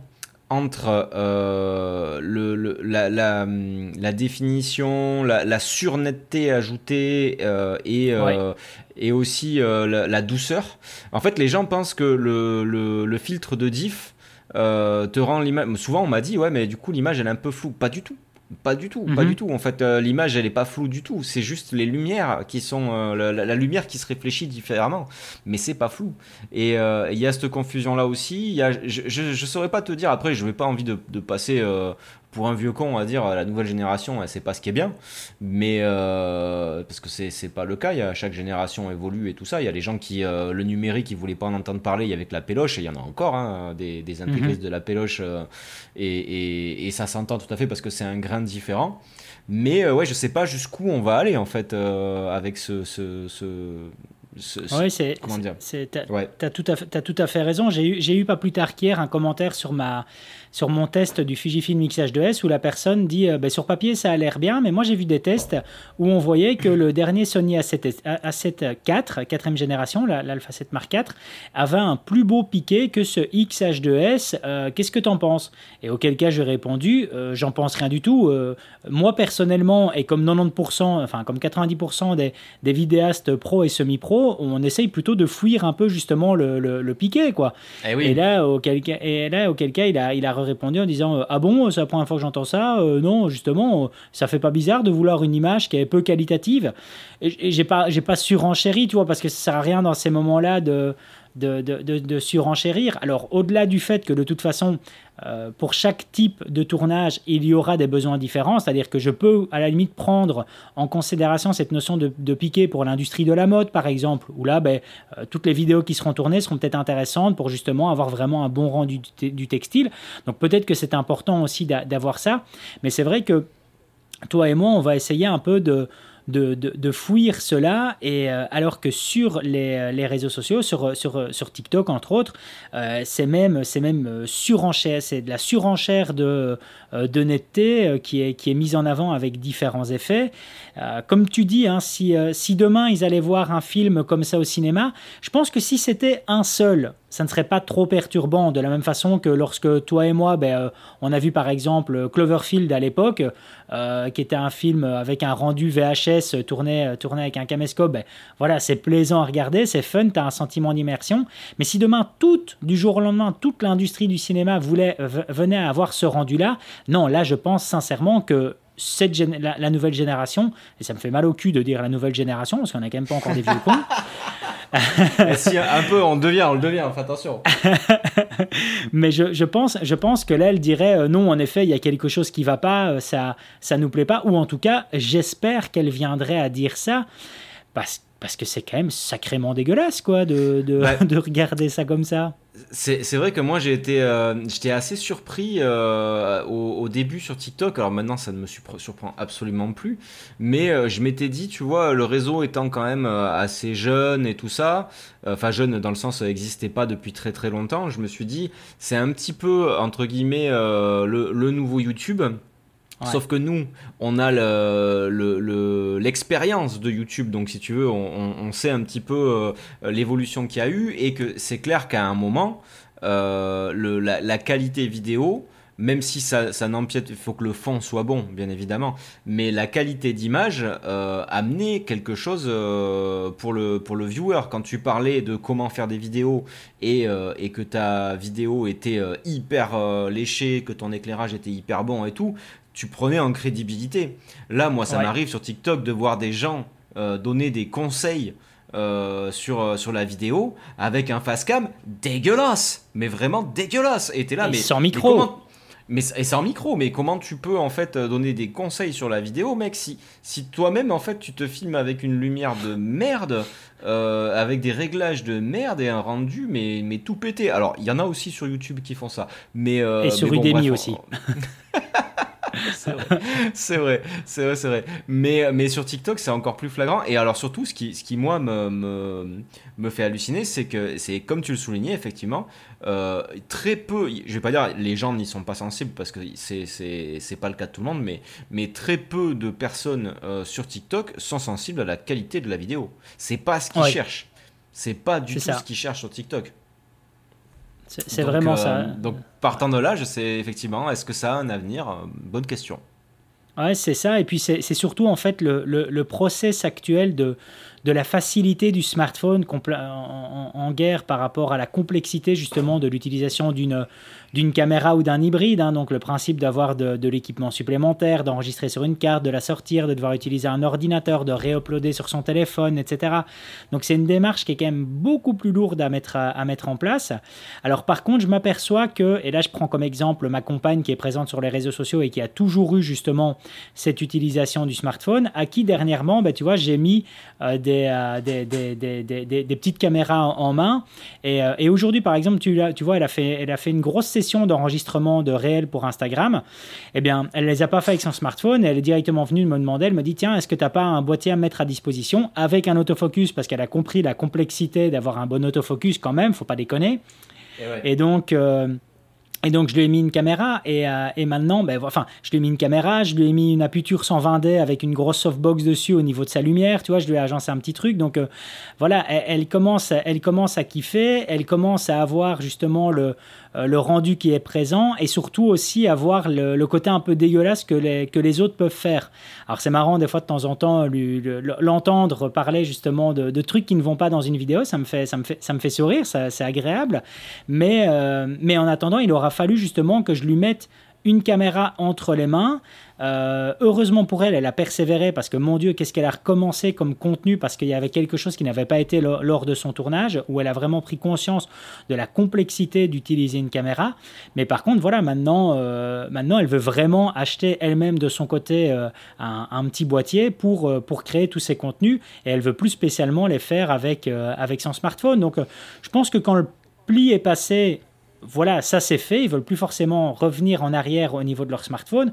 entre euh, le, la, la, définition, la, surnetteté ajoutée euh, et, euh, et aussi la, douceur. En fait, les gens pensent que le, le filtre de diff te rend l'image. Souvent, on m'a dit, ouais, mais du coup, l'image, elle est un peu floue. Pas du tout. Pas du tout, pas mhm. du tout. En fait, euh, l'image, elle est pas floue du tout. C'est juste les lumières qui sont euh, la, lumière qui se réfléchit différemment, mais c'est pas flou. Et euh, il y a cette confusion là aussi. Y a, je, je, saurais pas te dire. Après, je n'ai pas envie de, de passer pour un vieux con, on va dire, la nouvelle génération, c'est pas ce qui est bien, mais euh, parce que c'est pas le cas. Il y a, chaque génération évolue et tout ça. Il y a les gens qui euh, le numérique, ils voulaient pas en entendre parler. Il y avait que la péloche et il y en a encore hein, des, des intégristes mhm. de la péloche euh, et, et, ça s'entend tout à fait parce que c'est un grain différent. Mais ouais, je sais pas jusqu'où on va aller en fait avec ce, ce, ce oui, c'est. Comment dire T'as ouais. tout, as tout à fait raison. J'ai eu, eu pas plus tard qu'hier un commentaire sur ma, sur mon test du Fujifilm X-H2S où la personne dit euh, ben, sur papier ça a l'air bien, mais moi j'ai vu des tests où on voyait que le dernier Sony A7, A7 IV, quatrième génération, l'Alpha 7 Mark IV, avait un plus beau piqué que ce X-H2S. Euh, qu'est-ce que tu en penses? Et auquel cas j'ai répondu euh, j'en pense rien du tout. moi personnellement, et comme 90%, enfin comme 90% des, des vidéastes pro et semi-pro, on essaye plutôt de fuir un peu justement le, le, piqué. Quoi. Eh et, là, auquel, et là, auquel cas il a, il a répondu en disant euh, Ah bon, c'est la première fois que j'entends ça euh, Non, justement, ça fait pas bizarre de vouloir une image qui est peu qualitative. Et, j'ai pas, j'ai pas surenchéri, tu vois, parce que ça sert à rien dans ces moments-là de de, surenchérir. Alors, au-delà du fait que de toute façon, euh, pour chaque type de tournage, il y aura des besoins différents, c'est-à-dire que je peux à la limite prendre en considération cette notion de, de piqué pour l'industrie de la mode, par exemple, où là, ben, euh, toutes les vidéos qui seront tournées seront peut-être intéressantes pour justement avoir vraiment un bon rendu du, du textile. Donc peut-être que c'est important aussi d'avoir ça, mais c'est vrai que toi et moi, on va essayer un peu de de, de, fuir cela, et, euh, alors que sur les, les, réseaux sociaux, sur, sur, sur TikTok entre autres, euh, c'est même, même surenchère, c'est de la surenchère de, euh, de netteté qui, est, qui est mise en avant avec différents effets. comme tu dis, hein, si, si demain ils allaient voir un film comme ça au cinéma, je pense que si c'était un seul, ça ne serait pas trop perturbant, de la même façon que lorsque toi et moi, ben, euh, on a vu par exemple Cloverfield à l'époque, euh, qui était un film avec un rendu VHS tourné, tourné avec un caméscope, ben, voilà, c'est plaisant à regarder, c'est fun, tu as un sentiment d'immersion. Mais si demain, toute, du jour au lendemain, toute l'industrie du cinéma voulait, venait à avoir ce rendu-là, non, là je pense sincèrement que cette la, nouvelle génération, et ça me fait mal au cul de dire la nouvelle génération, parce qu'on n'a quand même pas encore des vieux cons. <laughs> si un peu on devient, on le devient, fais attention. <laughs> Mais je, je, pense, je pense que là, elle dirait euh, non, en effet, il y a quelque chose qui va pas, euh, ça ça nous plaît pas, ou en tout cas, j'espère qu'elle viendrait à dire ça, parce, parce que c'est quand même sacrément dégueulasse, quoi, de, de, <laughs> de regarder ça comme ça. C'est vrai que moi j'ai été euh, j'étais assez surpris euh, au, début sur TikTok. Alors maintenant ça ne me surprend absolument plus, mais euh, je m'étais dit, tu vois, le réseau étant quand même assez jeune et tout ça, enfin jeune dans le sens n'existait pas depuis très très longtemps. Je me suis dit, c'est un petit peu entre guillemets le, le nouveau YouTube. Sauf que nous, on a l'expérience le, de YouTube, donc si tu veux, on, sait un petit peu euh, l'évolution qu'il y a eu et que c'est clair qu'à un moment, euh, le, la, qualité vidéo, même si ça, ça n'empiète, il faut que le fond soit bon, bien évidemment, mais la qualité d'image euh, amenait quelque chose euh, pour, le, pour le viewer. Quand tu parlais de comment faire des vidéos et, et que ta vidéo était hyper léchée, que ton éclairage était hyper bon et tout, tu prenais en crédibilité. Là, moi, ça m'arrive sur TikTok de voir des gens euh, donner des conseils euh, sur, euh, sur la vidéo avec un face cam dégueulasse, mais vraiment dégueulasse. Et t'es là, mais sans micro. Mais et en micro, mais comment tu peux en fait donner des conseils sur la vidéo, mec, si, si toi-même en fait tu te filmes avec une lumière de merde, euh, avec des réglages de merde et un rendu mais, mais tout pété. Alors il y en a aussi sur YouTube qui font ça, mais et sur Udemy aussi. <laughs> c'est vrai, c'est vrai, c'est vrai, Mais, mais sur TikTok, c'est encore plus flagrant. Et alors, surtout, ce qui, ce qui moi, me, me, me fait halluciner, c'est que, c'est comme tu le soulignais, effectivement, euh, très peu, je vais pas dire les gens n'y sont pas sensibles parce que c'est, pas le cas de tout le monde, mais, mais très peu de personnes euh, sur TikTok sont sensibles à la qualité de la vidéo. C'est pas ce qu'ils cherchent. C'est pas du tout ce qu'ils cherchent sur TikTok. C'est vraiment ça. Euh, donc partant de là, je sais effectivement, est-ce que ça a un avenir? Bonne question. Ouais, c'est ça. Et puis c'est surtout en fait le, le, le process actuel de, de la facilité du smartphone en, guerre par rapport à la complexité justement de l'utilisation d'une caméra ou d'un hybride. Hein. donc le principe d'avoir de, l'équipement supplémentaire, d'enregistrer sur une carte, de la sortir, de devoir utiliser un ordinateur, de réuploader sur son téléphone, etc. Donc c'est une démarche qui est quand même beaucoup plus lourde à mettre, en place. Alors par contre, je m'aperçois que, et là je prends comme exemple ma compagne qui est présente sur les réseaux sociaux et qui a toujours eu justement cette utilisation du smartphone, à qui dernièrement, ben, tu vois, j'ai mis euh, euh, des, des, des, des, petites caméras en, main. Et, euh, et aujourd'hui, par exemple, tu, tu vois, elle a, fait, elle a fait une grosse session d'enregistrement de réel pour Instagram. Eh bien, elle les a pas fait avec son smartphone. Elle est directement venue me demander, elle me dit, tiens, est-ce que tu n'as pas un boîtier à mettre à disposition avec un autofocus? Parce qu'elle a compris la complexité d'avoir un bon autofocus quand même, faut pas déconner. Et, donc... Et donc je lui ai mis une caméra et, euh, maintenant, ben, enfin, je lui ai mis une caméra, je lui ai mis une Aputure 120D avec une grosse softbox dessus au niveau de sa lumière, tu vois, je lui ai agencé un petit truc. Donc euh, voilà, elle, commence, elle commence à kiffer, elle commence à avoir justement le, le rendu qui est présent et surtout aussi avoir le, côté un peu dégueulasse que les, que les autres peuvent faire. Alors c'est marrant des fois de temps en temps l'entendre parler justement de, trucs qui ne vont pas dans une vidéo, ça me fait, ça me fait, ça me fait sourire, c'est agréable. Mais, mais en attendant, il aura fallu justement que je lui mette une caméra entre les mains. Euh, heureusement pour elle, elle a persévéré parce que mon Dieu, qu'est-ce qu'elle a recommencé comme contenu parce qu'il y avait quelque chose qui n'avait pas été lors de son tournage où elle a vraiment pris conscience de la complexité d'utiliser une caméra. Mais par contre, voilà, maintenant, euh, maintenant elle veut vraiment acheter elle-même de son côté euh, un, petit boîtier pour, pour créer tous ses contenus et elle veut plus spécialement les faire avec, avec son smartphone. Donc je pense que quand le pli est passé voilà, ça c'est fait, ils veulent plus forcément revenir en arrière au niveau de leur smartphone.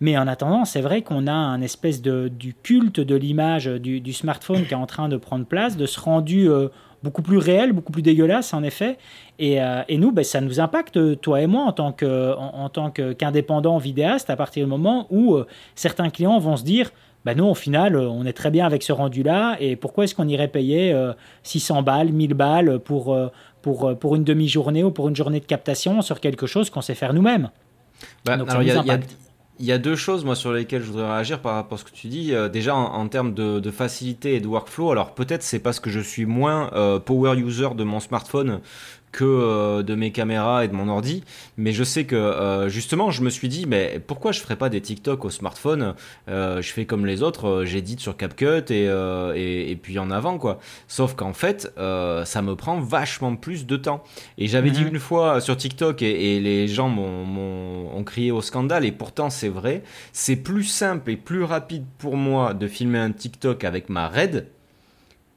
Mais en attendant, c'est vrai qu'on a un espèce de, du culte de l'image du, smartphone qui est en train de prendre place, de ce rendu euh, beaucoup plus réel, beaucoup plus dégueulasse en effet. Et, euh, nous, ben, ça nous impacte, toi et moi, en tant, que, en, tant qu'indépendant vidéaste, à partir du moment où euh, certains clients vont se dire, ben nous, au final, on est très bien avec ce rendu-là, et pourquoi est-ce qu'on irait payer 600 balles, 1000 balles pour, pour, euh, pour une demi-journée ou pour une journée de captation sur quelque chose qu'on sait faire nous-mêmes. Bah, il y, a deux choses moi sur lesquelles je voudrais réagir par rapport à ce que tu dis. Euh, déjà en, termes de, facilité et de workflow, alors peut-être c'est parce que je suis moins euh, power user de mon smartphone que euh, de mes caméras et de mon ordi. Mais je sais que euh, justement, je me suis dit, mais pourquoi je ferais pas des TikTok au smartphone euh, Je fais comme les autres, j'édite sur CapCut et, et, et, puis en avant quoi. Sauf qu'en fait, ça me prend vachement plus de temps. Et j'avais dit mhm. une fois sur TikTok et, et les gens m'ont, ont crié au scandale et pourtant c'est vrai. C'est plus simple et plus rapide pour moi de filmer un TikTok avec ma RED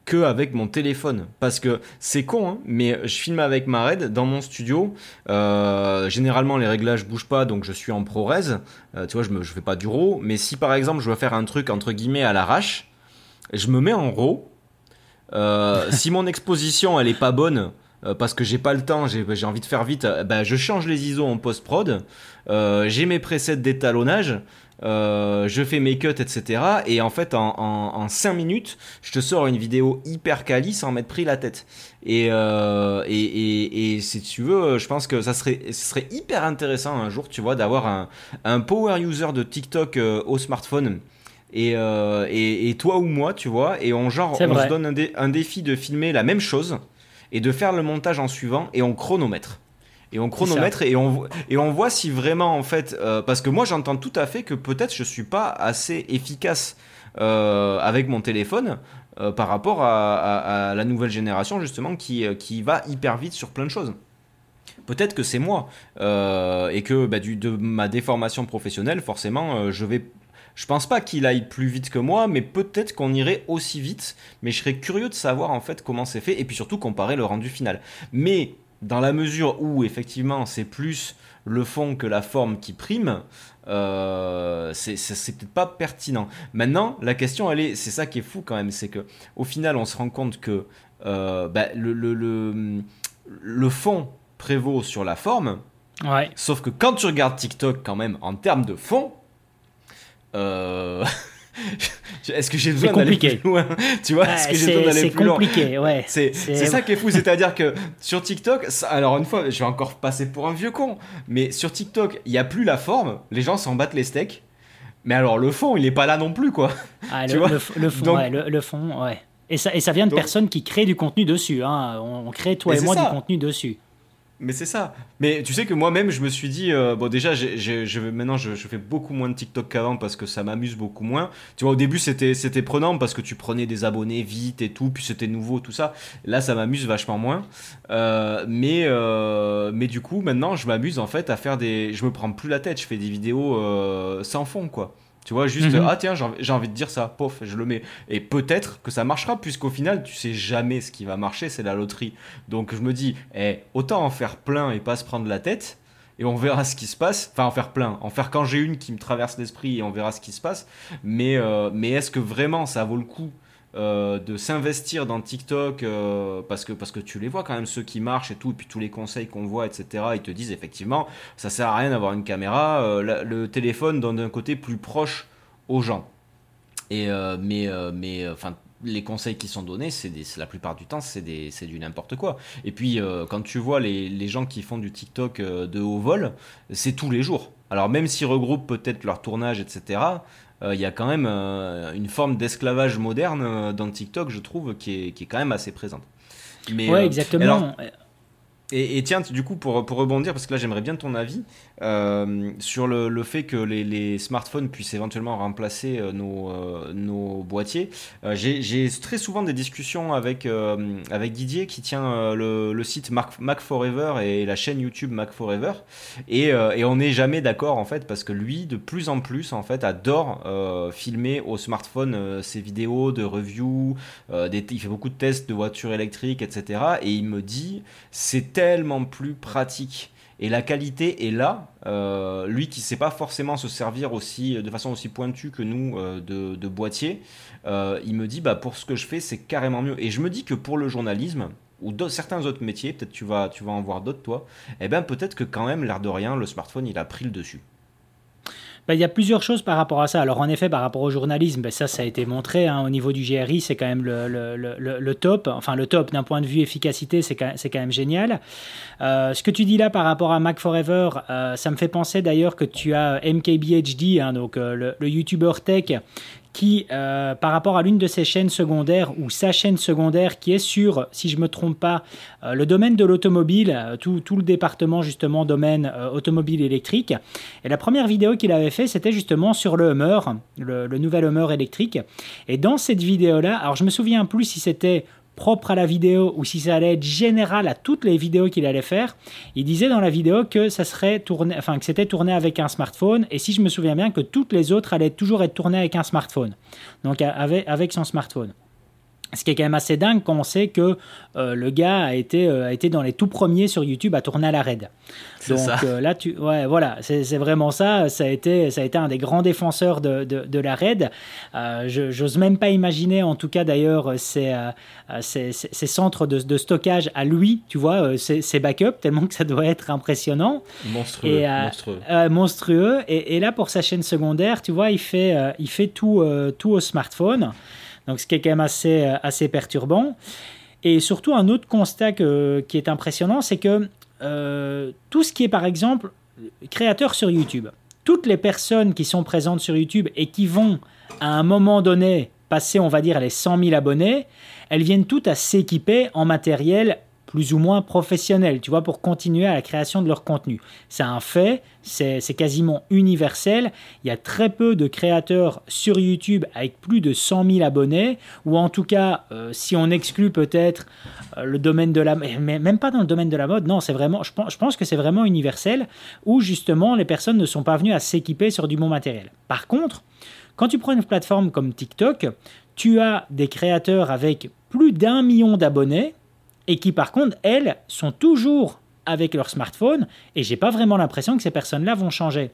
que avec mon téléphone. Parce que c'est con hein, mais je filme avec ma RED dans mon studio. Euh, généralement les réglages bougent pas donc je suis en ProRes. Euh, tu vois je je fais pas du RAW. Mais si par exemple je veux faire un truc entre guillemets à l'arrache je me mets en RAW. Euh, <laughs> si mon exposition elle est pas bonne parce que j'ai pas le temps, j'ai envie de faire vite, ben je change les ISO en post-prod, j'ai mes presets d'étalonnage, euh, je fais mes cuts, etc. Et en fait, en, en, 5 minutes, je te sors une vidéo hyper quali sans m'être pris la tête. Et, euh, et, et, et, si tu veux, je pense que ça serait, ce serait hyper intéressant un jour, tu vois, d'avoir un, un power user de TikTok euh, au smartphone. Et, euh, et, et, toi ou moi, tu vois, et on, genre, on se donne un, un défi de filmer la même chose et de faire le montage en suivant et on chronomètre et on chronomètre et on, et on voit si vraiment en fait euh, parce que moi j'entends tout à fait que peut-être je suis pas assez efficace euh, avec mon téléphone euh, par rapport à, la nouvelle génération justement qui, qui va hyper vite sur plein de choses. peut-être que c'est moi et que bah, du, de ma déformation professionnelle, forcément, je vais je pense pas qu'il aille plus vite que moi, mais peut-être qu'on irait aussi vite. Mais je serais curieux de savoir en fait comment c'est fait et puis surtout comparer le rendu final. Mais dans la mesure où effectivement c'est plus le fond que la forme qui prime, euh, c'est peut-être pas pertinent. Maintenant, la question, elle est, c'est ça qui est fou quand même, c'est que au final, on se rend compte que euh, bah, le, le, le, le, fond prévaut sur la forme. Ouais. Sauf que quand tu regardes TikTok, quand même, en termes de fond, euh... <laughs> Est-ce que j'ai besoin d'aller plus loin <laughs> Tu vois, est-ce que j'ai besoin d'aller plus loin C'est compliqué, ouais. C'est ça qui est fou, <laughs> c'est-à-dire que sur TikTok, alors une fois, je vais encore passer pour un vieux con, mais sur TikTok, il n'y a plus la forme, les gens s'en battent les steaks, mais alors le fond, il n'est pas là non plus, quoi. Ah, le, <laughs> le, fond, ouais, le, fond, ouais. Et ça, et ça vient de personnes qui créent du contenu dessus. Hein. On, crée, toi et moi, du contenu dessus. Mais c'est ça. Mais tu sais que moi-même, je me suis dit, euh, bon, déjà, je, maintenant, je, fais beaucoup moins de TikTok qu'avant parce que ça m'amuse beaucoup moins. Tu vois, au début, c'était, c'était prenant parce que tu prenais des abonnés vite et tout, puis c'était nouveau, tout ça. Là, ça m'amuse vachement moins. Euh, mais, euh, mais du coup, maintenant, je m'amuse en fait à faire des. Je me prends plus la tête, je fais des vidéos sans fond, quoi. Tu vois, juste, mhm. ah tiens, j'ai envie de dire ça, pof, je le mets. Et peut-être que ça marchera, puisqu'au final, tu sais jamais ce qui va marcher, c'est la loterie. Donc je me dis, eh, autant en faire plein et pas se prendre la tête, et on verra ce qui se passe. Enfin, en faire plein, en faire quand j'ai une qui me traverse l'esprit, et on verra ce qui se passe. Mais, euh, mais est-ce que vraiment ça vaut le coup euh, de s'investir dans TikTok euh, parce, que, parce que tu les vois quand même, ceux qui marchent et tout, et puis tous les conseils qu'on voit, etc. Ils te disent effectivement, ça sert à rien d'avoir une caméra, euh, le téléphone donne un côté plus proche aux gens. Et, mais, mais enfin, les conseils qui sont donnés, c'est la plupart du temps, c'est du n'importe quoi. Et puis, quand tu vois les, les, gens qui font du TikTok de haut vol, c'est tous les jours. Alors, même s'ils regroupent peut-être leur tournage, etc., il y a quand même euh, une forme d'esclavage moderne euh, dans TikTok, je trouve, qui est, qui est quand même assez présente. Mais, ouais, exactement. Et, tiens, du coup, pour, pour, rebondir, parce que là j'aimerais bien ton avis euh, sur le, fait que les, smartphones puissent éventuellement remplacer euh, nos, euh, nos, boîtiers. J'ai très souvent des discussions avec, avec Didier qui tient le, site Mac, Forever et la chaîne YouTube Mac Forever. Et, on n'est jamais d'accord en fait, parce que lui, de plus en plus, en fait, adore filmer au smartphone ses vidéos de review, il fait beaucoup de tests de voitures électriques, etc. Et il me dit, c'est tellement plus pratique. Et la qualité est là. Euh, lui qui sait pas forcément se servir aussi de façon aussi pointue que nous euh, de, boîtier, euh, il me dit bah pour ce que je fais c'est carrément mieux. Et je me dis que pour le journalisme ou certains autres métiers, peut-être tu vas tu vas en voir d'autres toi, eh ben peut-être que quand même l'air de rien le smartphone il a pris le dessus. Ben, il y a plusieurs choses par rapport à ça. Alors en effet, par rapport au journalisme, ben, ça, ça a été montré. Hein. au niveau du GRI, c'est quand même le, le, le, le, top. Enfin, le top d'un point de vue efficacité, c'est quand, quand, même génial. Euh, ce que tu dis là par rapport à Mac Forever, euh, ça me fait penser d'ailleurs que tu as MKBHD, hein, donc euh, le YouTuber tech, qui, euh, par rapport à l'une de ses chaînes secondaires ou sa chaîne secondaire qui est sur, si je ne me trompe pas, euh, le domaine de l'automobile, euh, tout, tout, le département justement domaine automobile électrique. Et la première vidéo qu'il avait fait, c'était justement sur le Hummer, le, le nouvel Hummer électrique. Et dans cette vidéo-là, alors je me souviens plus si c'était propre à la vidéo ou si ça allait être général à toutes les vidéos qu'il allait faire. Il disait dans la vidéo que ça serait tourné, enfin que c'était tourné avec un smartphone et si je me souviens bien que toutes les autres allaient toujours être tournées avec un smartphone. Donc avec, avec son smartphone. Ce qui est quand même assez dingue quand on sait que euh, le gars a été, euh, a été dans les tout premiers sur YouTube à tourner à la raid. Donc euh, là, tu, ouais, voilà, c'est vraiment ça. Ça a été, ça a été un des grands défenseurs de, de, la raid. J'ose même pas imaginer, en tout cas d'ailleurs, ces, ces, centres de, de, stockage à lui, tu vois, ces, backups, tellement que ça doit être impressionnant. Monstrueux. Et, monstrueux. monstrueux. Et, et, là, pour sa chaîne secondaire, tu vois, il fait, il fait tout, tout au smartphone. Donc, ce qui est quand même assez, euh, perturbant. Et surtout, un autre constat qui est impressionnant, c'est que euh, tout ce qui est, par exemple, créateur sur YouTube, toutes les personnes qui sont présentes sur YouTube et qui vont, à un moment donné, passer, on va dire, les 100 000 abonnés, elles viennent toutes à s'équiper en matériel plus ou moins professionnels, tu vois, pour continuer à la création de leur contenu. C'est un fait, c'est quasiment universel. Il y a très peu de créateurs sur YouTube avec plus de 100 000 abonnés, ou en tout cas, euh, si on exclut peut-être euh, le domaine de la... Mais même pas dans le domaine de la mode, non, c'est vraiment... Je pense, je pense que c'est vraiment universel, où justement les personnes ne sont pas venues à s'équiper sur du bon matériel. Par contre, quand tu prends une plateforme comme TikTok, tu as des créateurs avec plus d'un million d'abonnés et qui par contre, elles, sont toujours avec leur smartphone et j'ai pas vraiment l'impression que ces personnes-là vont changer.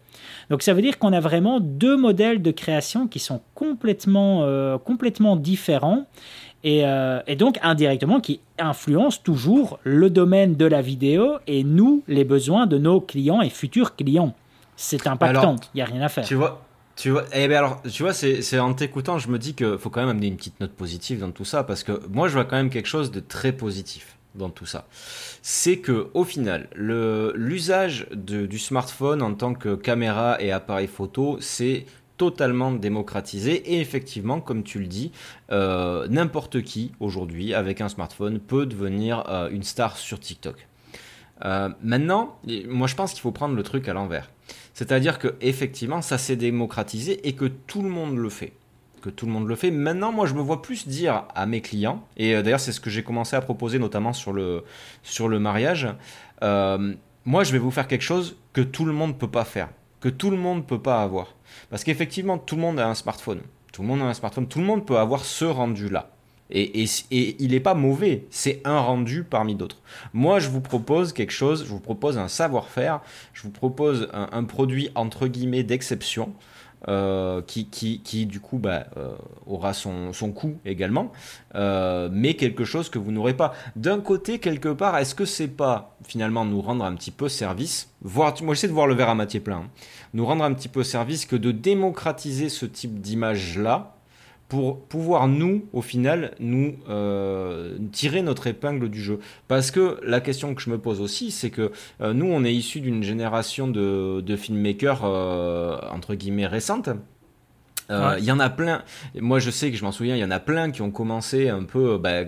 Donc ça veut dire qu'on a vraiment deux modèles de création qui sont complètement, euh, complètement différents et, euh, et, donc indirectement qui influencent toujours le domaine de la vidéo et nous, les besoins de nos clients et futurs clients. C'est impactant, il n'y a rien à faire. Tu vois, tu vois, eh ben alors, tu vois, c'est en t'écoutant, je me dis qu'il faut quand même amener une petite note positive dans tout ça, parce que moi, je vois quand même quelque chose de très positif dans tout ça. C'est que au final, l'usage du smartphone en tant que caméra et appareil photo, c'est totalement démocratisé et effectivement, comme tu le dis, euh, n'importe qui aujourd'hui avec un smartphone peut devenir euh, une star sur TikTok. Euh, maintenant, moi je pense qu'il faut prendre le truc à l'envers. C'est-à-dire que effectivement, ça s'est démocratisé et que tout le monde le fait. Que tout le monde le fait. Maintenant, moi, je me vois plus dire à mes clients, et euh, d'ailleurs, c'est ce que j'ai commencé à proposer, notamment sur le, mariage. Euh, moi, je vais vous faire quelque chose que tout le monde ne peut pas faire, que tout le monde ne peut pas avoir. Parce qu'effectivement, tout le monde a un smartphone. Tout le monde a un smartphone. Tout le monde peut avoir ce rendu-là. Et, il n'est pas mauvais, c'est un rendu parmi d'autres. Moi, je vous propose quelque chose, je vous propose un savoir-faire, je vous propose un, produit entre guillemets d'exception. Euh, qui, du coup bah, euh, aura son, son coût également, euh, mais quelque chose que vous n'aurez pas. D'un côté, quelque part, est-ce que c'est pas finalement nous rendre un petit peu service voir, Moi j'essaie de voir le verre à moitié plein. Hein. nous rendre un petit peu service que de démocratiser ce type d'image-là, pour pouvoir nous, au final, nous euh, tirer notre épingle du jeu. Parce que la question que je me pose aussi, c'est que euh, nous, on est issu d'une génération de, de filmmakers, euh, entre guillemets, récentes. Il y en a plein, moi je sais que je m'en souviens, il y en a plein qui ont commencé un peu, bah,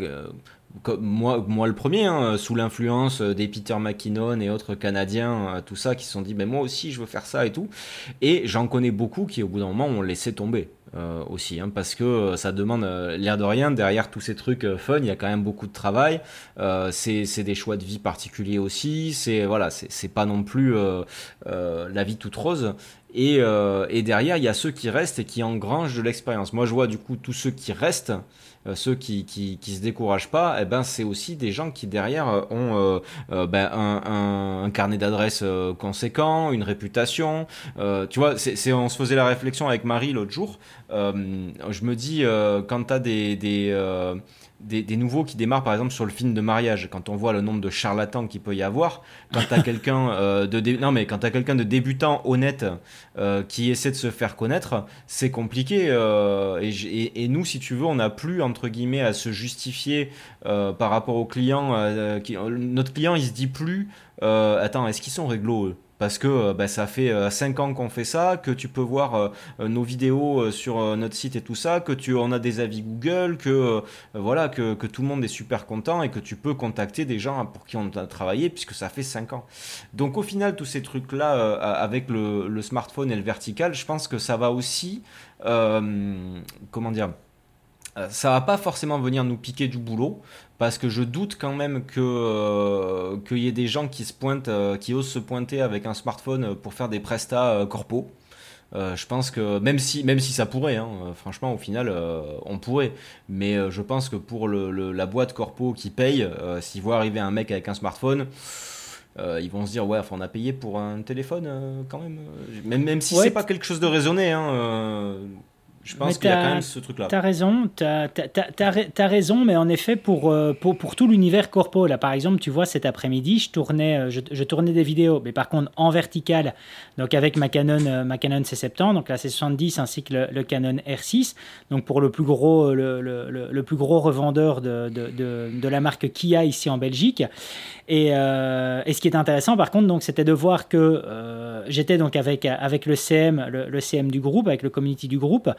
moi, moi le premier, hein, sous l'influence des Peter McKinnon et autres Canadiens, tout ça, qui se sont dit, mais moi aussi je veux faire ça et tout. Et j'en connais beaucoup qui au bout d'un moment ont laissé tomber. Euh, aussi, hein, parce que euh, ça demande euh, l'air de rien, derrière tous ces trucs fun, il y a quand même beaucoup de travail, c'est des choix de vie particuliers aussi, c'est voilà, c'est pas non plus la vie toute rose, et, et derrière il y a ceux qui restent et qui engrangent de l'expérience. Moi je vois du coup tous ceux qui restent, euh, ceux qui, qui, qui, se découragent pas, eh ben c'est aussi des gens qui derrière euh, ont euh, ben, un, un, carnet d'adresses conséquent, une réputation. tu vois, c'est, on se faisait la réflexion avec Marie l'autre jour. Je me dis quand tu as des, des des, nouveaux qui démarrent par exemple sur le film de mariage, quand on voit le nombre de charlatans qu'il peut y avoir, quand tu as <laughs> quelqu'un euh, de non de débutant honnête euh, qui essaie de se faire connaître, c'est compliqué euh, et, et, nous si tu veux on n'a plus entre guillemets à se justifier par rapport au client. notre client il se dit plus attends est-ce qu'ils sont réglo eux? Parce que euh, bah, ça fait 5 euh, ans qu'on fait ça, que tu peux voir euh, nos vidéos sur notre site et tout ça, que tu en as des avis Google, que voilà que, tout le monde est super content et que tu peux contacter des gens pour qui on a travaillé puisque ça fait 5 ans. Donc au final tous ces trucs là avec le, smartphone et le vertical, je pense que ça va aussi comment dire ça va pas forcément venir nous piquer du boulot parce que je doute quand même que euh, qu'il y ait des gens qui se pointent, euh, qui osent se pointer avec un smartphone pour faire des prestats euh, corpo. je pense que même si même si ça pourrait, hein, franchement au final on pourrait, mais je pense que pour le, la boîte corpo qui paye, s'ils voient arriver un mec avec un smartphone. ils vont se dire ouais on a payé pour un téléphone quand même même même si c'est pas quelque chose de raisonné hein, je pense qu'il y a quand même ce truc-là. Tu as raison, tu as, raison, mais en effet, pour, euh, pour, pour tout l'univers corpo, là, par exemple, tu vois, cet après-midi, je tournais, euh, je, tournais des vidéos, mais par contre en vertical, donc avec ma Canon, euh, ma Canon C70, donc la C70 ainsi que le, Canon R6, donc pour le plus gros, le, le, le plus gros revendeur de, de, de, de, la marque Kia ici en Belgique. Et, et ce qui est intéressant, par contre, donc, c'était de voir que j'étais donc avec, avec le CM, le, CM du groupe, avec le community du groupe,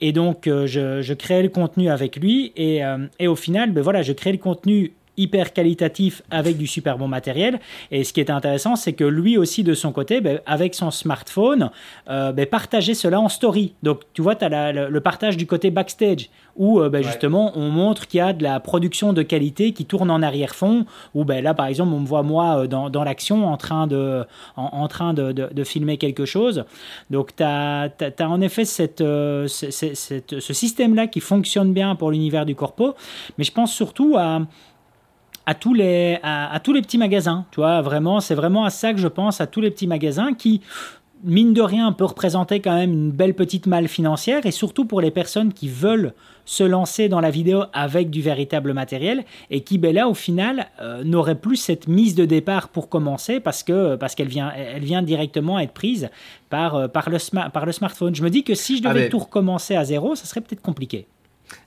et donc, euh, je, je, créais le contenu avec lui. Et, euh, et au final, ben voilà, je créais le contenu hyper qualitatif avec du super bon matériel. Et ce qui est intéressant, c'est que lui aussi, de son côté, ben, avec son smartphone, euh, ben, partageait cela en story. Donc, tu vois, tu as le partage du côté backstage où euh, ben, justement on montre qu'il y a de la production de qualité qui tourne en arrière-fond, où là par exemple on me voit moi euh, dans, dans l'action en train, de, en, train de, de, filmer quelque chose. Donc tu as, as, en effet cette, euh, cette, ce système-là qui fonctionne bien pour l'univers du corpo, mais je pense surtout à à tous les à, à, tous les petits magasins tu vois vraiment c'est vraiment à ça que je pense à tous les petits magasins qui mine de rien, peut représenter quand même une belle petite malle financière et surtout pour les personnes qui veulent se lancer dans la vidéo avec du véritable matériel et qui, ben là, au final, euh, n'aurait plus cette mise de départ pour commencer parce que parce qu'elle vient, elle vient directement être prise par, euh, par, le, par le smartphone. Je me dis que si je devais ah, tout recommencer à zéro, ça serait peut-être compliqué.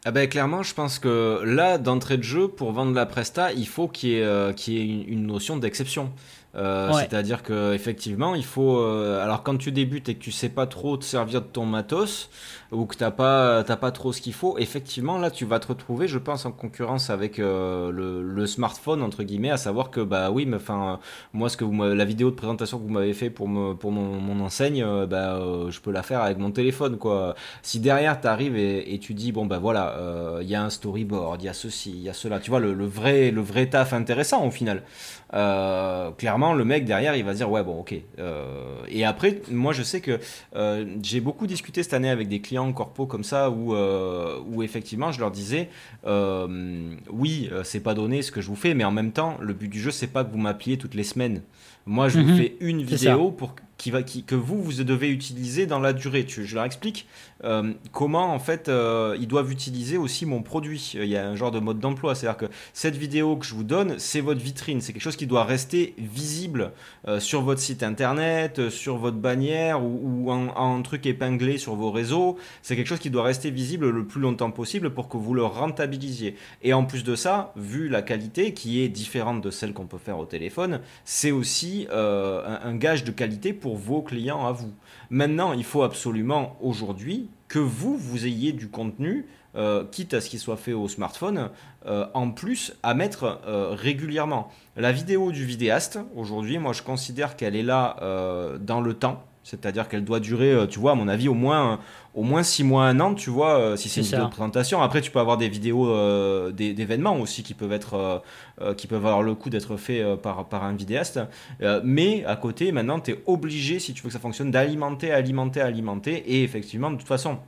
Ah ben clairement, je pense que là, d'entrée de jeu, pour vendre la presta, il faut qu'il y ait, euh, une, notion d'exception. Euh, c'est-à-dire que effectivement, il faut. Euh, alors quand tu débutes et que tu sais pas trop te servir de ton matos ou que t'as pas t'as pas trop ce qu'il faut, effectivement là tu vas te retrouver, je pense, en concurrence avec euh, le, smartphone entre guillemets, à savoir que bah oui, mais enfin moi ce que la vidéo de présentation que vous m'avez fait pour pour mon, enseigne, bah je peux la faire avec mon téléphone quoi. Si derrière t'arrives et, et tu dis bon bah voilà, il y a un storyboard, il y a ceci, il y a cela, tu vois le, le vrai le vrai taf intéressant au final. Euh, clairement, le mec derrière, il va dire ouais bon ok. Euh, et après, moi je sais que euh, j'ai beaucoup discuté cette année avec des clients corpo comme ça où, où effectivement je leur disais oui c'est pas donné ce que je vous fais, mais en même temps le but du jeu c'est pas que vous m'appeliez toutes les semaines. Moi je vous mhm. fais une vidéo pour que vous, vous devez utiliser dans la durée. Je leur explique euh, comment, en fait, euh, ils doivent utiliser aussi mon produit. Il y a un genre de mode d'emploi. C'est-à-dire que cette vidéo que je vous donne, c'est votre vitrine. C'est quelque chose qui doit rester visible euh, sur votre site internet, sur votre bannière ou, ou en, truc épinglé sur vos réseaux. C'est quelque chose qui doit rester visible le plus longtemps possible pour que vous le rentabilisiez. Et en plus de ça, vu la qualité qui est différente de celle qu'on peut faire au téléphone, c'est aussi un gage de qualité pour vos clients à vous. Maintenant, il faut absolument aujourd'hui que vous, vous ayez du contenu, euh, quitte à ce qu'il soit fait au smartphone, euh, en plus à mettre euh, régulièrement. La vidéo du vidéaste, aujourd'hui, moi je considère qu'elle est là dans le temps. C'est-à-dire qu'elle doit durer, euh, tu vois, à mon avis, au moins, au moins 6 mois, un an, tu vois, euh, si c'est une vidéo de présentation. Après, tu peux avoir des vidéos euh, d'événements aussi qui peuvent, être, qui peuvent avoir le coup d'être faits par, par un vidéaste. mais à côté, maintenant, tu es obligé, si tu veux que ça fonctionne, d'alimenter, alimenter, alimenter. Et effectivement, de toute façon,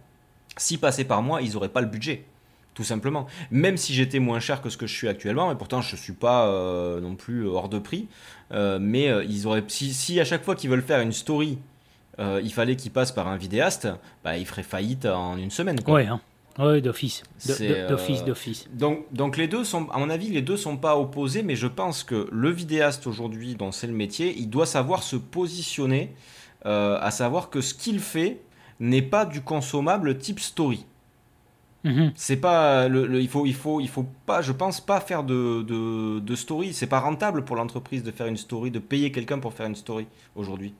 si passé par moi, ils n'auraient pas le budget tout simplement. Même si j'étais moins cher que ce que je suis actuellement, et pourtant je ne suis pas non plus hors de prix, mais ils auraient, si, si, à chaque fois qu'ils veulent faire une story euh, il fallait qu'il passe par un vidéaste, bah, il ferait faillite en une semaine. Quoi. Ouais, hein. d'office. Euh, d'office, d'office. Donc, donc les deux sont, à mon avis, les deux sont pas opposés, mais je pense que le vidéaste aujourd'hui, dont c'est le métier, il doit savoir se positionner, euh, à savoir que ce qu'il fait n'est pas du consommable type story. Mhm. C'est pas le, il faut il faut il faut pas je pense pas faire de, de, de story c'est pas rentable pour l'entreprise de faire une story de payer quelqu'un pour faire une story aujourd'hui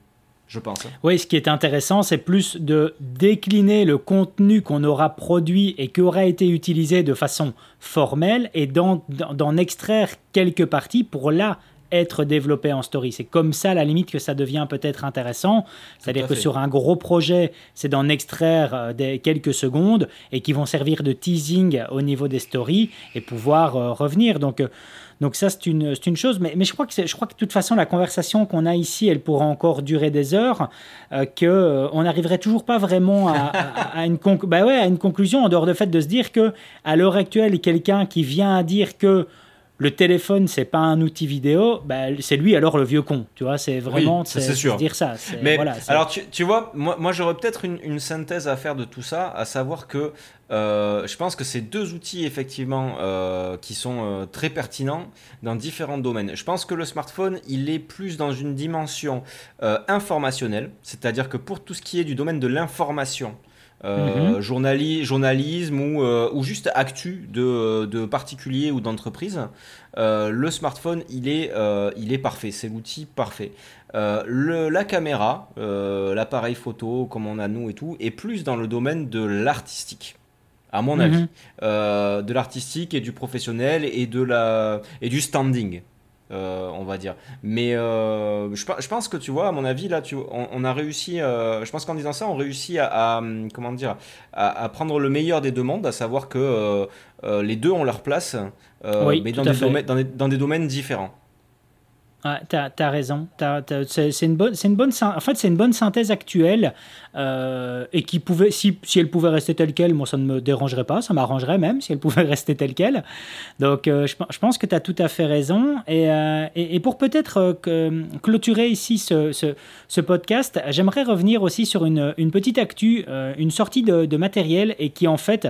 je pense. Hein. Oui, ce qui est intéressant, c'est plus de décliner le contenu qu'on aura produit et qui aura été utilisé de façon formelle et d'en extraire quelques parties pour là être développé en story. C'est comme ça, à la limite, que ça devient peut-être intéressant. C'est-à-dire que sur un gros projet, c'est d'en extraire euh, des, quelques secondes et qui vont servir de teasing au niveau des stories et pouvoir euh, revenir. Donc, euh, donc ça, c'est une, une chose. Mais, mais je, crois que je crois que de toute façon, la conversation qu'on a ici, elle pourra encore durer des heures, euh, qu'on n'arriverait toujours pas vraiment à, une bah ouais, à une conclusion en dehors du fait de se dire que à l'heure actuelle, quelqu'un qui vient à dire que le téléphone c'est pas un outil vidéo, bah, c'est lui alors le vieux con, tu vois, c'est vraiment c'est sûr. dire ça. Mais alors tu, tu, vois, moi, moi j'aurais peut-être une, une, synthèse à faire de tout ça, à savoir que euh, je pense que c'est deux outils effectivement euh, qui sont euh, très pertinents dans différents domaines. Je pense que le smartphone il est plus dans une dimension informationnelle, c'est-à-dire que pour tout ce qui est du domaine de l'information, euh, mhm. journalisme ou, euh, ou, juste actu de, de particuliers ou d'entreprises, euh, le smartphone, il est, il est parfait. C'est l'outil parfait. Le, la caméra, l'appareil photo, comme on a nous et tout, est plus dans le domaine de l'artistique. à mon avis, mhm. de l'artistique et du professionnel et de la et du standing. Euh, on va dire. Mais euh, je, pense que tu vois, à mon avis, là, tu, on, a réussi. Euh, je pense qu'en disant ça, on réussit à, comment dire, à, prendre le meilleur des deux mondes, à savoir que les deux ont leur place, mais dans des domaines différents. Ah, t'as as raison. c'est une bonne, en fait, c'est une bonne synthèse actuelle euh, et qui pouvait, si, elle pouvait rester telle quelle, moi ça ne me dérangerait pas, ça m'arrangerait même si elle pouvait <laughs> rester telle quelle. Donc, euh, je, pense que tu as tout à fait raison. Et, euh, pour peut-être clôturer ici ce, podcast, j'aimerais revenir aussi sur une, petite actu, une sortie de, de, matériel et qui en fait,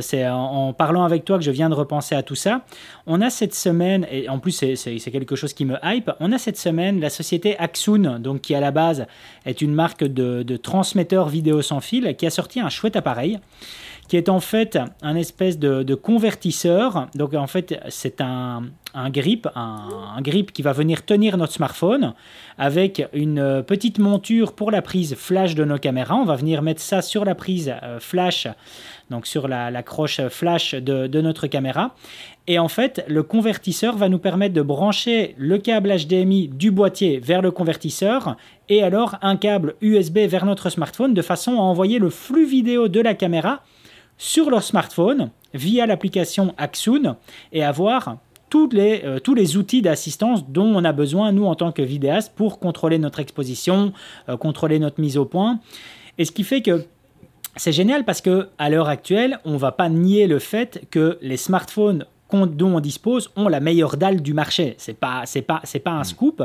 c'est en, en, parlant avec toi que je viens de repenser à tout ça. On a cette semaine et en plus c'est quelque chose qui me hype on a cette semaine la société Axoon, donc qui à la base est une marque de, de transmetteurs vidéo sans fil, qui a sorti un chouette appareil qui est en fait un espèce de, convertisseur. Donc en fait, c'est un, grip, un, grip qui va venir tenir notre smartphone avec une petite monture pour la prise flash de nos caméras. On va venir mettre ça sur la prise euh, flash, donc sur la, croche flash de, notre caméra. Et en fait, le convertisseur va nous permettre de brancher le câble HDMI du boîtier vers le convertisseur et alors un câble USB vers notre smartphone de façon à envoyer le flux vidéo de la caméra sur leur smartphone via l'application Axoon et avoir les, euh, tous les outils d'assistance dont on a besoin, nous, en tant que vidéaste, pour contrôler notre exposition, euh, contrôler notre mise au point. Et ce qui fait que c'est génial parce que à l'heure actuelle, on ne va pas nier le fait que les smartphones dont on dispose ont la meilleure dalle du marché. C'est pas, c'est pas, c'est pas un mm. scoop.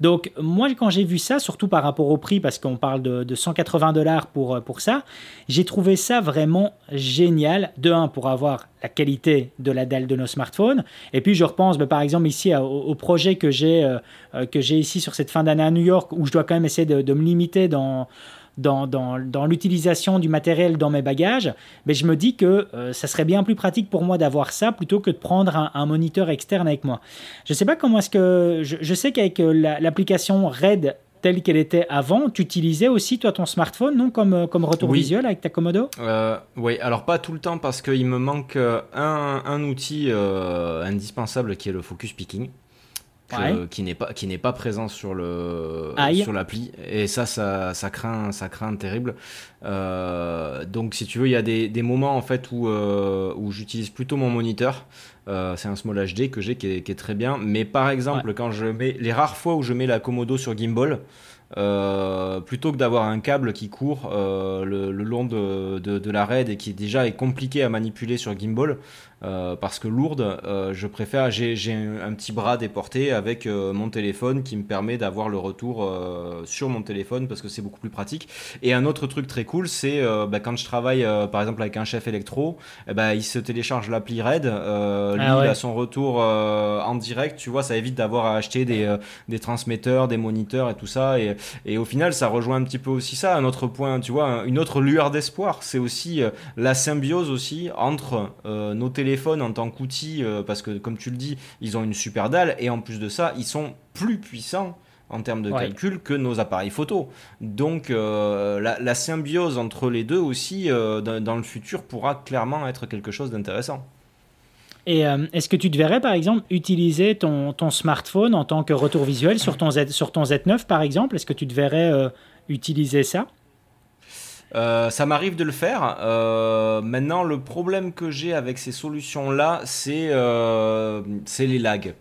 Donc moi, quand j'ai vu ça, surtout par rapport au prix, parce qu'on parle de, 180 dollars pour, pour ça, j'ai trouvé ça vraiment génial. De un, pour avoir la qualité de la dalle de nos smartphones. Et puis je repense, bah, par exemple, ici au, projet que j'ai, euh, euh, que j'ai ici sur cette fin d'année à New York, où je dois quand même essayer de me limiter dans dans, dans, dans l'utilisation du matériel dans mes bagages, mais je me dis que euh, ça serait bien plus pratique pour moi d'avoir ça plutôt que de prendre un, moniteur externe avec moi. Je ne sais pas comment est-ce que... Je, sais qu'avec euh, l'application Red telle qu'elle était avant, tu utilisais aussi toi ton smartphone, non, comme, euh, comme retour visuel avec ta Komodo? Oui, alors pas tout le temps parce qu'il me manque un, un outil indispensable qui est le focus picking qui n'est pas qui n'est pas présent sur le sur l'appli. Et ça, ça ça craint ça craint terrible. Euh, donc si tu veux il y a des, des moments en fait où euh, où j'utilise plutôt mon moniteur. Euh, c'est un Small HD que j'ai qui, est, très bien. Mais par exemple quand je mets les rares fois où je mets la Komodo sur gimbal plutôt que d'avoir un câble qui court le, long de, de, de, la raid et qui déjà est compliqué à manipuler sur gimbal, euh, parce que lourde, euh, je préfère, j'ai un, petit bras déporté avec euh, mon téléphone qui me permet d'avoir le retour sur mon téléphone parce que c'est beaucoup plus pratique. Et un autre truc très cool, c'est bah, quand je travaille par exemple avec un chef électro, eh ben, il se télécharge l'appli Red, lui ah il a son retour en direct, tu vois, ça évite d'avoir à acheter des, des, transmetteurs, des moniteurs et tout ça. Et, et, au final, ça rejoint un petit peu aussi ça. Un autre point, tu vois, une autre lueur d'espoir, c'est aussi la symbiose aussi entre nos téléphones téléphone en tant qu'outil, euh, parce que comme tu le dis, ils ont une super dalle, et en plus de ça, ils sont plus puissants en termes de calcul que nos appareils photo. Donc euh, la, symbiose entre les deux aussi, euh, dans, le futur, pourra clairement être quelque chose d'intéressant. Et est-ce que tu te verrais, par exemple, utiliser ton, ton, smartphone en tant que retour visuel sur ton, Z, sur ton Z9, par exemple? Est-ce que tu te verrais utiliser ça? Euh, ça m'arrive de le faire. Euh, maintenant, le problème que j'ai avec ces solutions-là, c'est euh, les lags.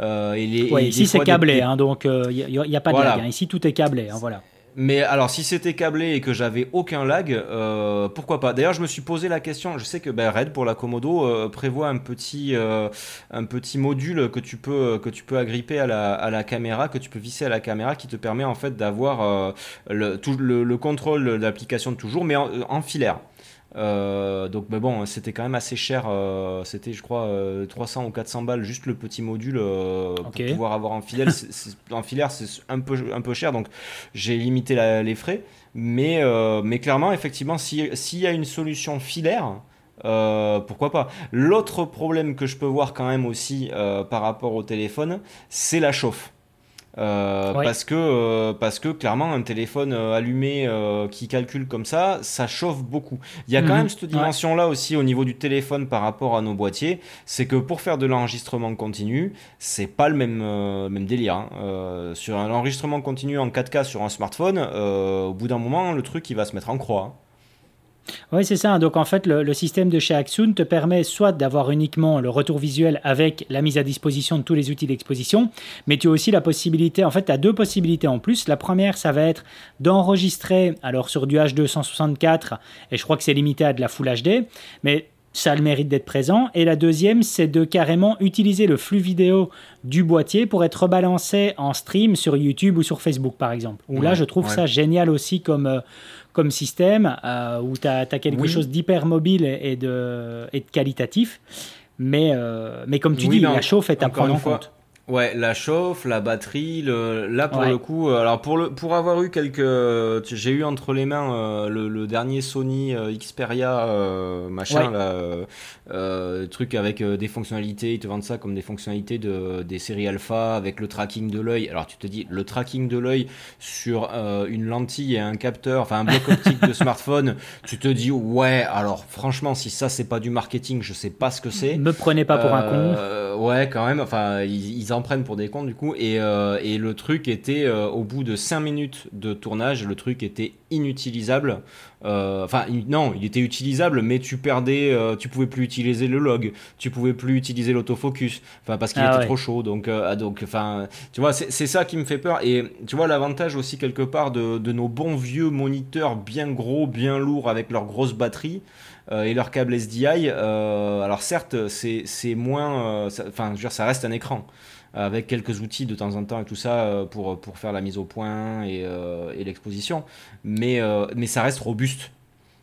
et les, ici, c'est câblé, hein, donc il n'y a, pas de lag. Hein. Ici, tout est câblé. Hein, voilà. Mais alors, si c'était câblé et que j'avais aucun lag, euh, pourquoi pas? D'ailleurs, je me suis posé la question. Je sais que ben, Red pour la Komodo euh, prévoit un petit, euh, un petit module que tu peux, que tu peux agripper à la, à la caméra, que tu peux visser à la caméra, qui te permet en fait d'avoir le, le, le, contrôle de l'application toujours, mais en filaire. Euh, donc, mais bon, c'était quand même assez cher. Euh, c'était, je crois, 300 euh, ou 400 balles juste le petit module pour pouvoir avoir en filaire. en filaire, c'est un peu, un peu cher, donc j'ai limité les frais. Mais, mais clairement, effectivement, s'il y a une solution filaire, pourquoi pas L'autre problème que je peux voir quand même aussi par rapport au téléphone, c'est la chauffe. Euh, parce que euh, parce que clairement un téléphone euh, allumé qui calcule comme ça, ça chauffe beaucoup. Il y a quand mhm. même cette dimension là aussi au niveau du téléphone par rapport à nos boîtiers, c'est que pour faire de l'enregistrement continu, c'est pas le même même délire. Hein. sur un enregistrement continu en 4K sur un smartphone, au bout d'un moment le truc il va se mettre en croix. Hein. Oui, c'est ça. Donc en fait, le, système de chez Axun te permet soit d'avoir uniquement le retour visuel avec la mise à disposition de tous les outils d'exposition, mais tu as aussi la possibilité, en fait, tu as deux possibilités en plus. La première, ça va être d'enregistrer, alors sur du H264, et je crois que c'est limité à de la Full HD, mais ça a le mérite d'être présent. Et la deuxième, c'est de carrément utiliser le flux vidéo du boîtier pour être rebalancé en stream sur YouTube ou sur Facebook, par exemple. Où là, je trouve ça génial aussi comme, euh, comme système, euh, où tu as, quelque chose d'hyper mobile et de, et de qualitatif. Mais, euh, mais comme tu dis, la chauffe est à prendre en compte. Ouais, la chauffe, la batterie, le, là pour le coup, euh, alors pour le pour avoir eu quelques, j'ai eu entre les mains euh, le, dernier Sony euh, Xperia machin là, truc avec des fonctionnalités, ils te vendent ça comme des fonctionnalités de des séries alpha avec le tracking de l'œil. Alors tu te dis le tracking de l'œil sur une lentille et un capteur, enfin un bloc <laughs> optique de smartphone, tu te dis ouais, alors franchement si ça c'est pas du marketing, je sais pas ce que c'est. Me prenez pas pour un con. Ouais, quand même, enfin ils, ils en prennent pour des cons du coup. Et, euh, et le truc était, euh, au bout de 5 minutes de tournage, le truc était inutilisable. Euh, enfin, non, il était utilisable, mais tu perdais, tu pouvais plus utiliser le log, tu pouvais plus utiliser l'autofocus, enfin parce qu'il ah était trop chaud. Donc, ah, donc, enfin, tu vois, c'est ça qui me fait peur. Et tu vois l'avantage aussi quelque part de, de, nos bons vieux moniteurs bien gros, bien lourds avec leur grosse batterie. et leur câble SDI. alors certes, c'est moins, enfin, je veux dire, ça reste un écran avec quelques outils de temps en temps et tout ça euh, pour, pour faire la mise au point et, euh, et l'exposition. Mais, euh, mais ça reste robuste.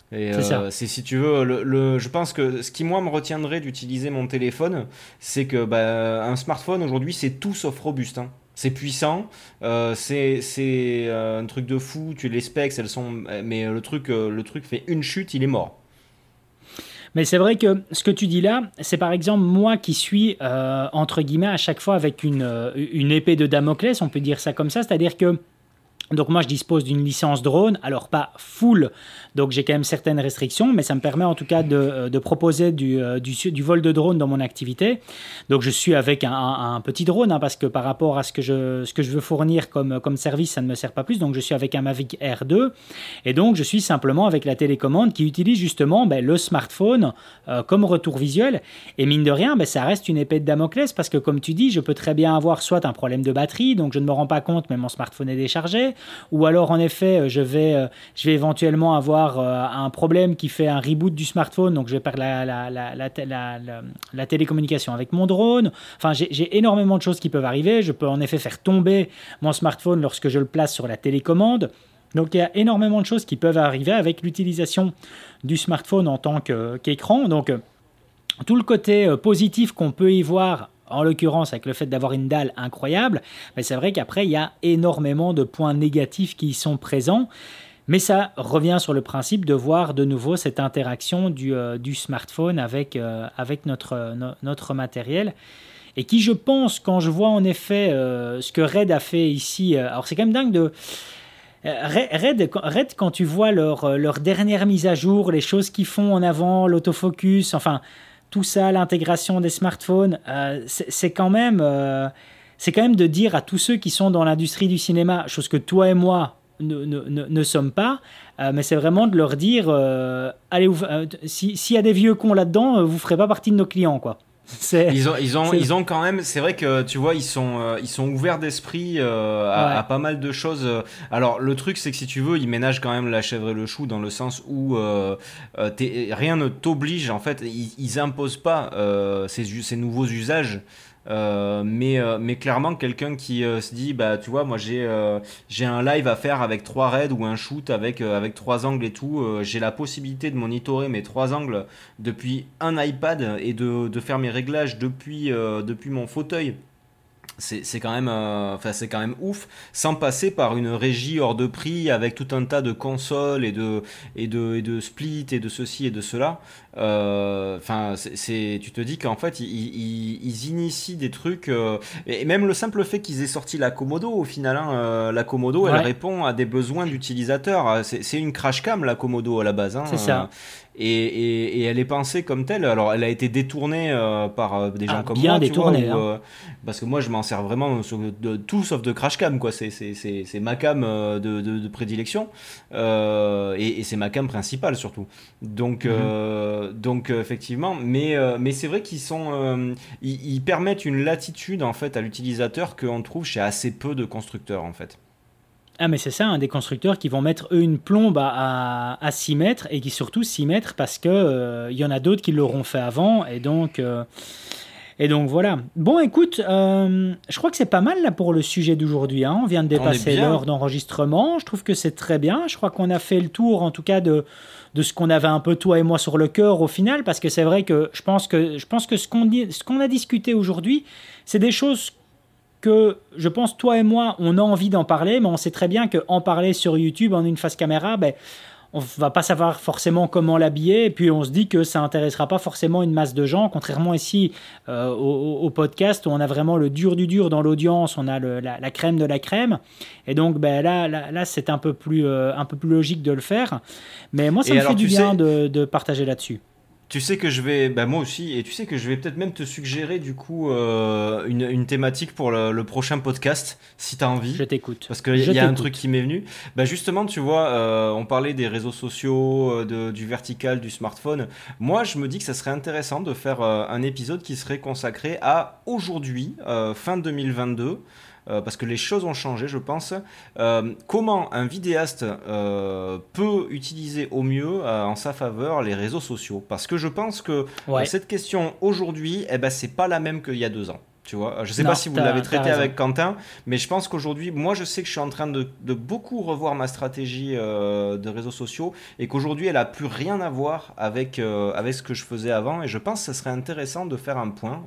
C'est si tu veux, le, je pense que ce qui moi me retiendrait d'utiliser mon téléphone, c'est que bah, un smartphone aujourd'hui c'est tout sauf robuste. Hein. C'est puissant, c'est un truc de fou. Tu les specs, elles sont, mais le truc, le truc fait une chute, il est mort. Mais c'est vrai que ce que tu dis là, c'est par exemple moi qui suis, euh, entre guillemets, à chaque fois avec une, euh, une épée de Damoclès, on peut dire ça comme ça, c'est-à-dire que donc moi je dispose d'une licence drone, alors pas full, donc j'ai quand même certaines restrictions, mais ça me permet en tout cas de, euh, proposer euh, du, vol de drone dans mon activité. Donc je suis avec un, petit drone, hein, parce que par rapport à ce que je, veux fournir comme, service, ça ne me sert pas plus, donc je suis avec un Mavic R2, et donc je suis simplement avec la télécommande qui utilise justement ben, le smartphone euh, comme retour visuel, et mine de rien, ben, ça reste une épée de Damoclès, parce que comme tu dis, je peux très bien avoir soit un problème de batterie, donc je ne me rends pas compte, mais mon smartphone est déchargé, ou alors en effet je vais éventuellement avoir euh, un problème qui fait un reboot du smartphone, donc je vais perdre la, la, la, la télécommunication avec mon drone. Enfin, j'ai énormément de choses qui peuvent arriver. Je peux en effet faire tomber mon smartphone lorsque je le place sur la télécommande. Donc il y a énormément de choses qui peuvent arriver avec l'utilisation du smartphone en tant qu'écran. Donc tout le côté positif qu'on peut y voir en l'occurrence avec le fait d'avoir une dalle incroyable, mais c'est vrai qu'après, il y a énormément de points négatifs qui sont présents. Mais ça revient sur le principe de voir de nouveau cette interaction du, euh, smartphone avec, euh, avec notre, matériel. Et qui, je pense, quand je vois en effet euh, ce que Red a fait ici, alors c'est quand même dingue de... Red, Red, quand tu vois leur, leur dernière mise à jour, les choses qu'ils font en avant, l'autofocus, enfin, tout ça, l'intégration des smartphones, euh, c'est quand même, euh, c'est quand même de dire à tous ceux qui sont dans l'industrie du cinéma, chose que toi et moi ne, ne, ne, sommes pas, euh, mais c'est vraiment de leur dire, allez, s'il y a des vieux cons là-dedans, vous ferez pas partie de nos clients, quoi. <laughs> Ils ont, ils ont, ils ont quand même. C'est vrai que tu vois, ils sont, euh, ils sont ouverts d'esprit euh, à, pas mal de choses. Alors le truc, c'est que si tu veux, ils ménagent quand même la chèvre et le chou dans le sens où euh, rien ne t'oblige. En fait, ils, ils imposent pas ces, ces nouveaux usages. Euh, mais, euh, mais clairement, quelqu'un qui euh, se dit, bah, tu vois, moi j'ai un live à faire avec trois raids ou un shoot avec, avec trois angles et tout. j'ai la possibilité de monitorer mes trois angles depuis un iPad et de, faire mes réglages depuis, mon fauteuil. c'est quand même quand même ouf sans passer par une régie hors de prix avec tout un tas de consoles et de et de et de et de ceci et de cela enfin c'est tu te dis qu'en fait ils, ils, initient des trucs et même le simple fait qu'ils aient sorti la Komodo au final hein, la Komodo elle répond à des besoins d'utilisateurs c'est une crash cam la Komodo à la base hein, c'est ça et, elle est pensée comme telle. Alors, elle a été détournée euh, par euh, des gens ah, comme bien moi. détournée. Hein. Euh, parce que moi, je m'en sers vraiment de tout sauf de crash cam. C'est, ma cam de, prédilection. et, c'est ma cam principale surtout. Donc, mhm. Donc effectivement. Mais, mais c'est vrai qu'ils sont. ils, permettent une latitude en fait à l'utilisateur qu'on trouve chez assez peu de constructeurs en fait. Ah mais c'est ça, un des constructeurs qui vont mettre eux une plombe à, à, 6 mètres et qui surtout 6 mètres parce que il euh, y en a d'autres qui l'auront fait avant et donc euh, et donc voilà. Bon écoute, euh, je crois que c'est pas mal là pour le sujet d'aujourd'hui. Hein. On vient de dépasser l'heure d'enregistrement. Je trouve que c'est très bien. Je crois qu'on a fait le tour en tout cas de de ce qu'on avait un peu toi et moi sur le cœur au final parce que c'est vrai que je pense que je pense que ce qu'on a discuté aujourd'hui, c'est des choses que je pense toi et moi, on a envie d'en parler, mais on sait très bien qu'en parler sur YouTube en une face caméra, ben, on va pas savoir forcément comment l'habiller, et puis on se dit que ça intéressera pas forcément une masse de gens, contrairement ici euh, au, podcast où on a vraiment le dur du dur dans l'audience, on a la, crème de la crème, et donc ben, là, là, c'est un, peu plus, euh, un peu plus logique de le faire, mais moi ça me fait du bien de partager là-dessus. Tu sais que je vais, bah moi aussi, et tu sais que je vais peut-être même te suggérer du coup euh, une, une, thématique pour le, prochain podcast, si tu as envie. Je t'écoute. Parce qu'il y, a un truc qui m'est venu. Bah justement, tu vois, euh, on parlait des réseaux sociaux, euh, de, du vertical, du smartphone. Moi, je me dis que ça serait intéressant de faire un épisode qui serait consacré à aujourd'hui, fin 2022. Euh, parce que les choses ont changé, je pense. Euh, comment un vidéaste euh, peut utiliser au mieux en sa faveur les réseaux sociaux? Parce que je pense que cette question aujourd'hui, eh ben, c'est pas la même qu'il y a deux ans. Tu vois, je sais pas si vous l'avez traité avec Quentin, mais je pense qu'aujourd'hui, moi, je sais que je suis en train de, beaucoup revoir ma stratégie de réseaux sociaux et qu'aujourd'hui, elle a plus rien à voir avec avec ce que je faisais avant. Et je pense que ce serait intéressant de faire un point.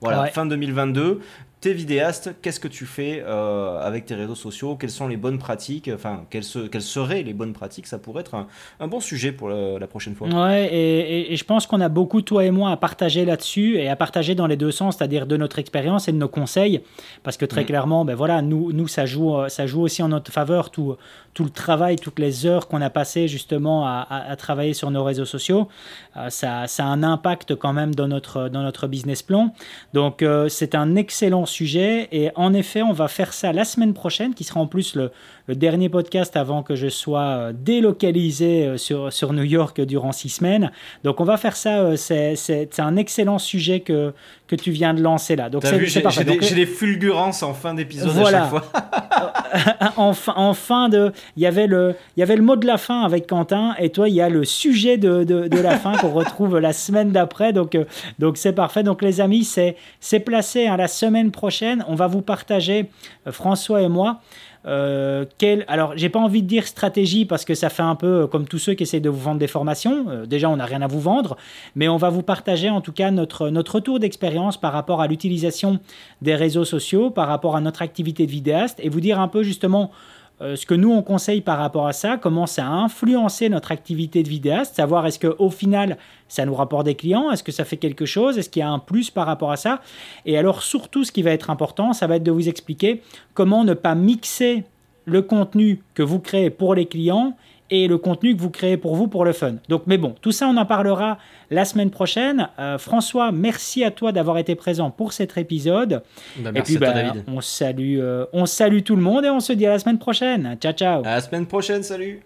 voilà, fin 2022 t'es vidéaste, qu'est-ce que tu fais euh, avec tes réseaux sociaux? Quelles sont les bonnes pratiques? Enfin, quelles, quelles, seraient les bonnes pratiques? Ça pourrait être un, bon sujet pour la, prochaine fois. Ouais, et, je pense qu'on a beaucoup, toi et moi, à partager là-dessus et à partager dans les deux sens, c'est-à-dire de notre expérience et de nos conseils. Parce que très mm. clairement, ben voilà, nous, nous ça, joue, ça joue aussi en notre faveur tout, tout le travail, toutes les heures qu'on a passées justement à, travailler sur nos réseaux sociaux. Euh, ça, ça, a un impact quand même dans notre, dans notre business plan. Donc, euh, c'est un excellent sujet. Et en effet, on va faire ça la semaine prochaine, qui sera en plus le, le dernier podcast avant que je sois euh, délocalisé euh, sur, sur New York durant six semaines. Donc on va faire ça, euh, c'est un excellent sujet que, que tu viens de lancer là. Donc c'est parfait. J'ai des, fulgurances en fin d'épisode voilà. à chaque fois. <laughs> en, fin, en fin de... Il y, avait le, il y avait le mot de la fin avec Quentin et toi il y a le sujet de, de, de la fin qu'on retrouve la semaine d'après. Donc donc c'est parfait. Donc les amis, c'est placé à la semaine prochaine. On va vous partager, François et moi, euh, quelle, alors, j'ai pas envie de dire stratégie parce que ça fait un peu comme tous ceux qui essaient de vous vendre des formations. Euh, déjà, on n'a rien à vous vendre, mais on va vous partager en tout cas notre, notre retour d'expérience par rapport à l'utilisation des réseaux sociaux, par rapport à notre activité de vidéaste et vous dire un peu justement euh, ce que nous on conseille par rapport à ça, comment ça a influencé notre activité de vidéaste, savoir est-ce qu'au final ça nous rapporte des clients, est-ce que ça fait quelque chose, est-ce qu'il y a un plus par rapport à ça. Et alors surtout ce qui va être important, ça va être de vous expliquer comment ne pas mixer le contenu que vous créez pour les clients et le contenu que vous créez pour vous pour le fun. Donc, mais bon, tout ça, on en parlera la semaine prochaine. Euh, François, merci à toi d'avoir été présent pour cet épisode. Bah, merci et puis, à toi, bah, David. On salue, euh, on salue tout le monde et on se dit à la semaine prochaine. Ciao, ciao. À la semaine prochaine, salut.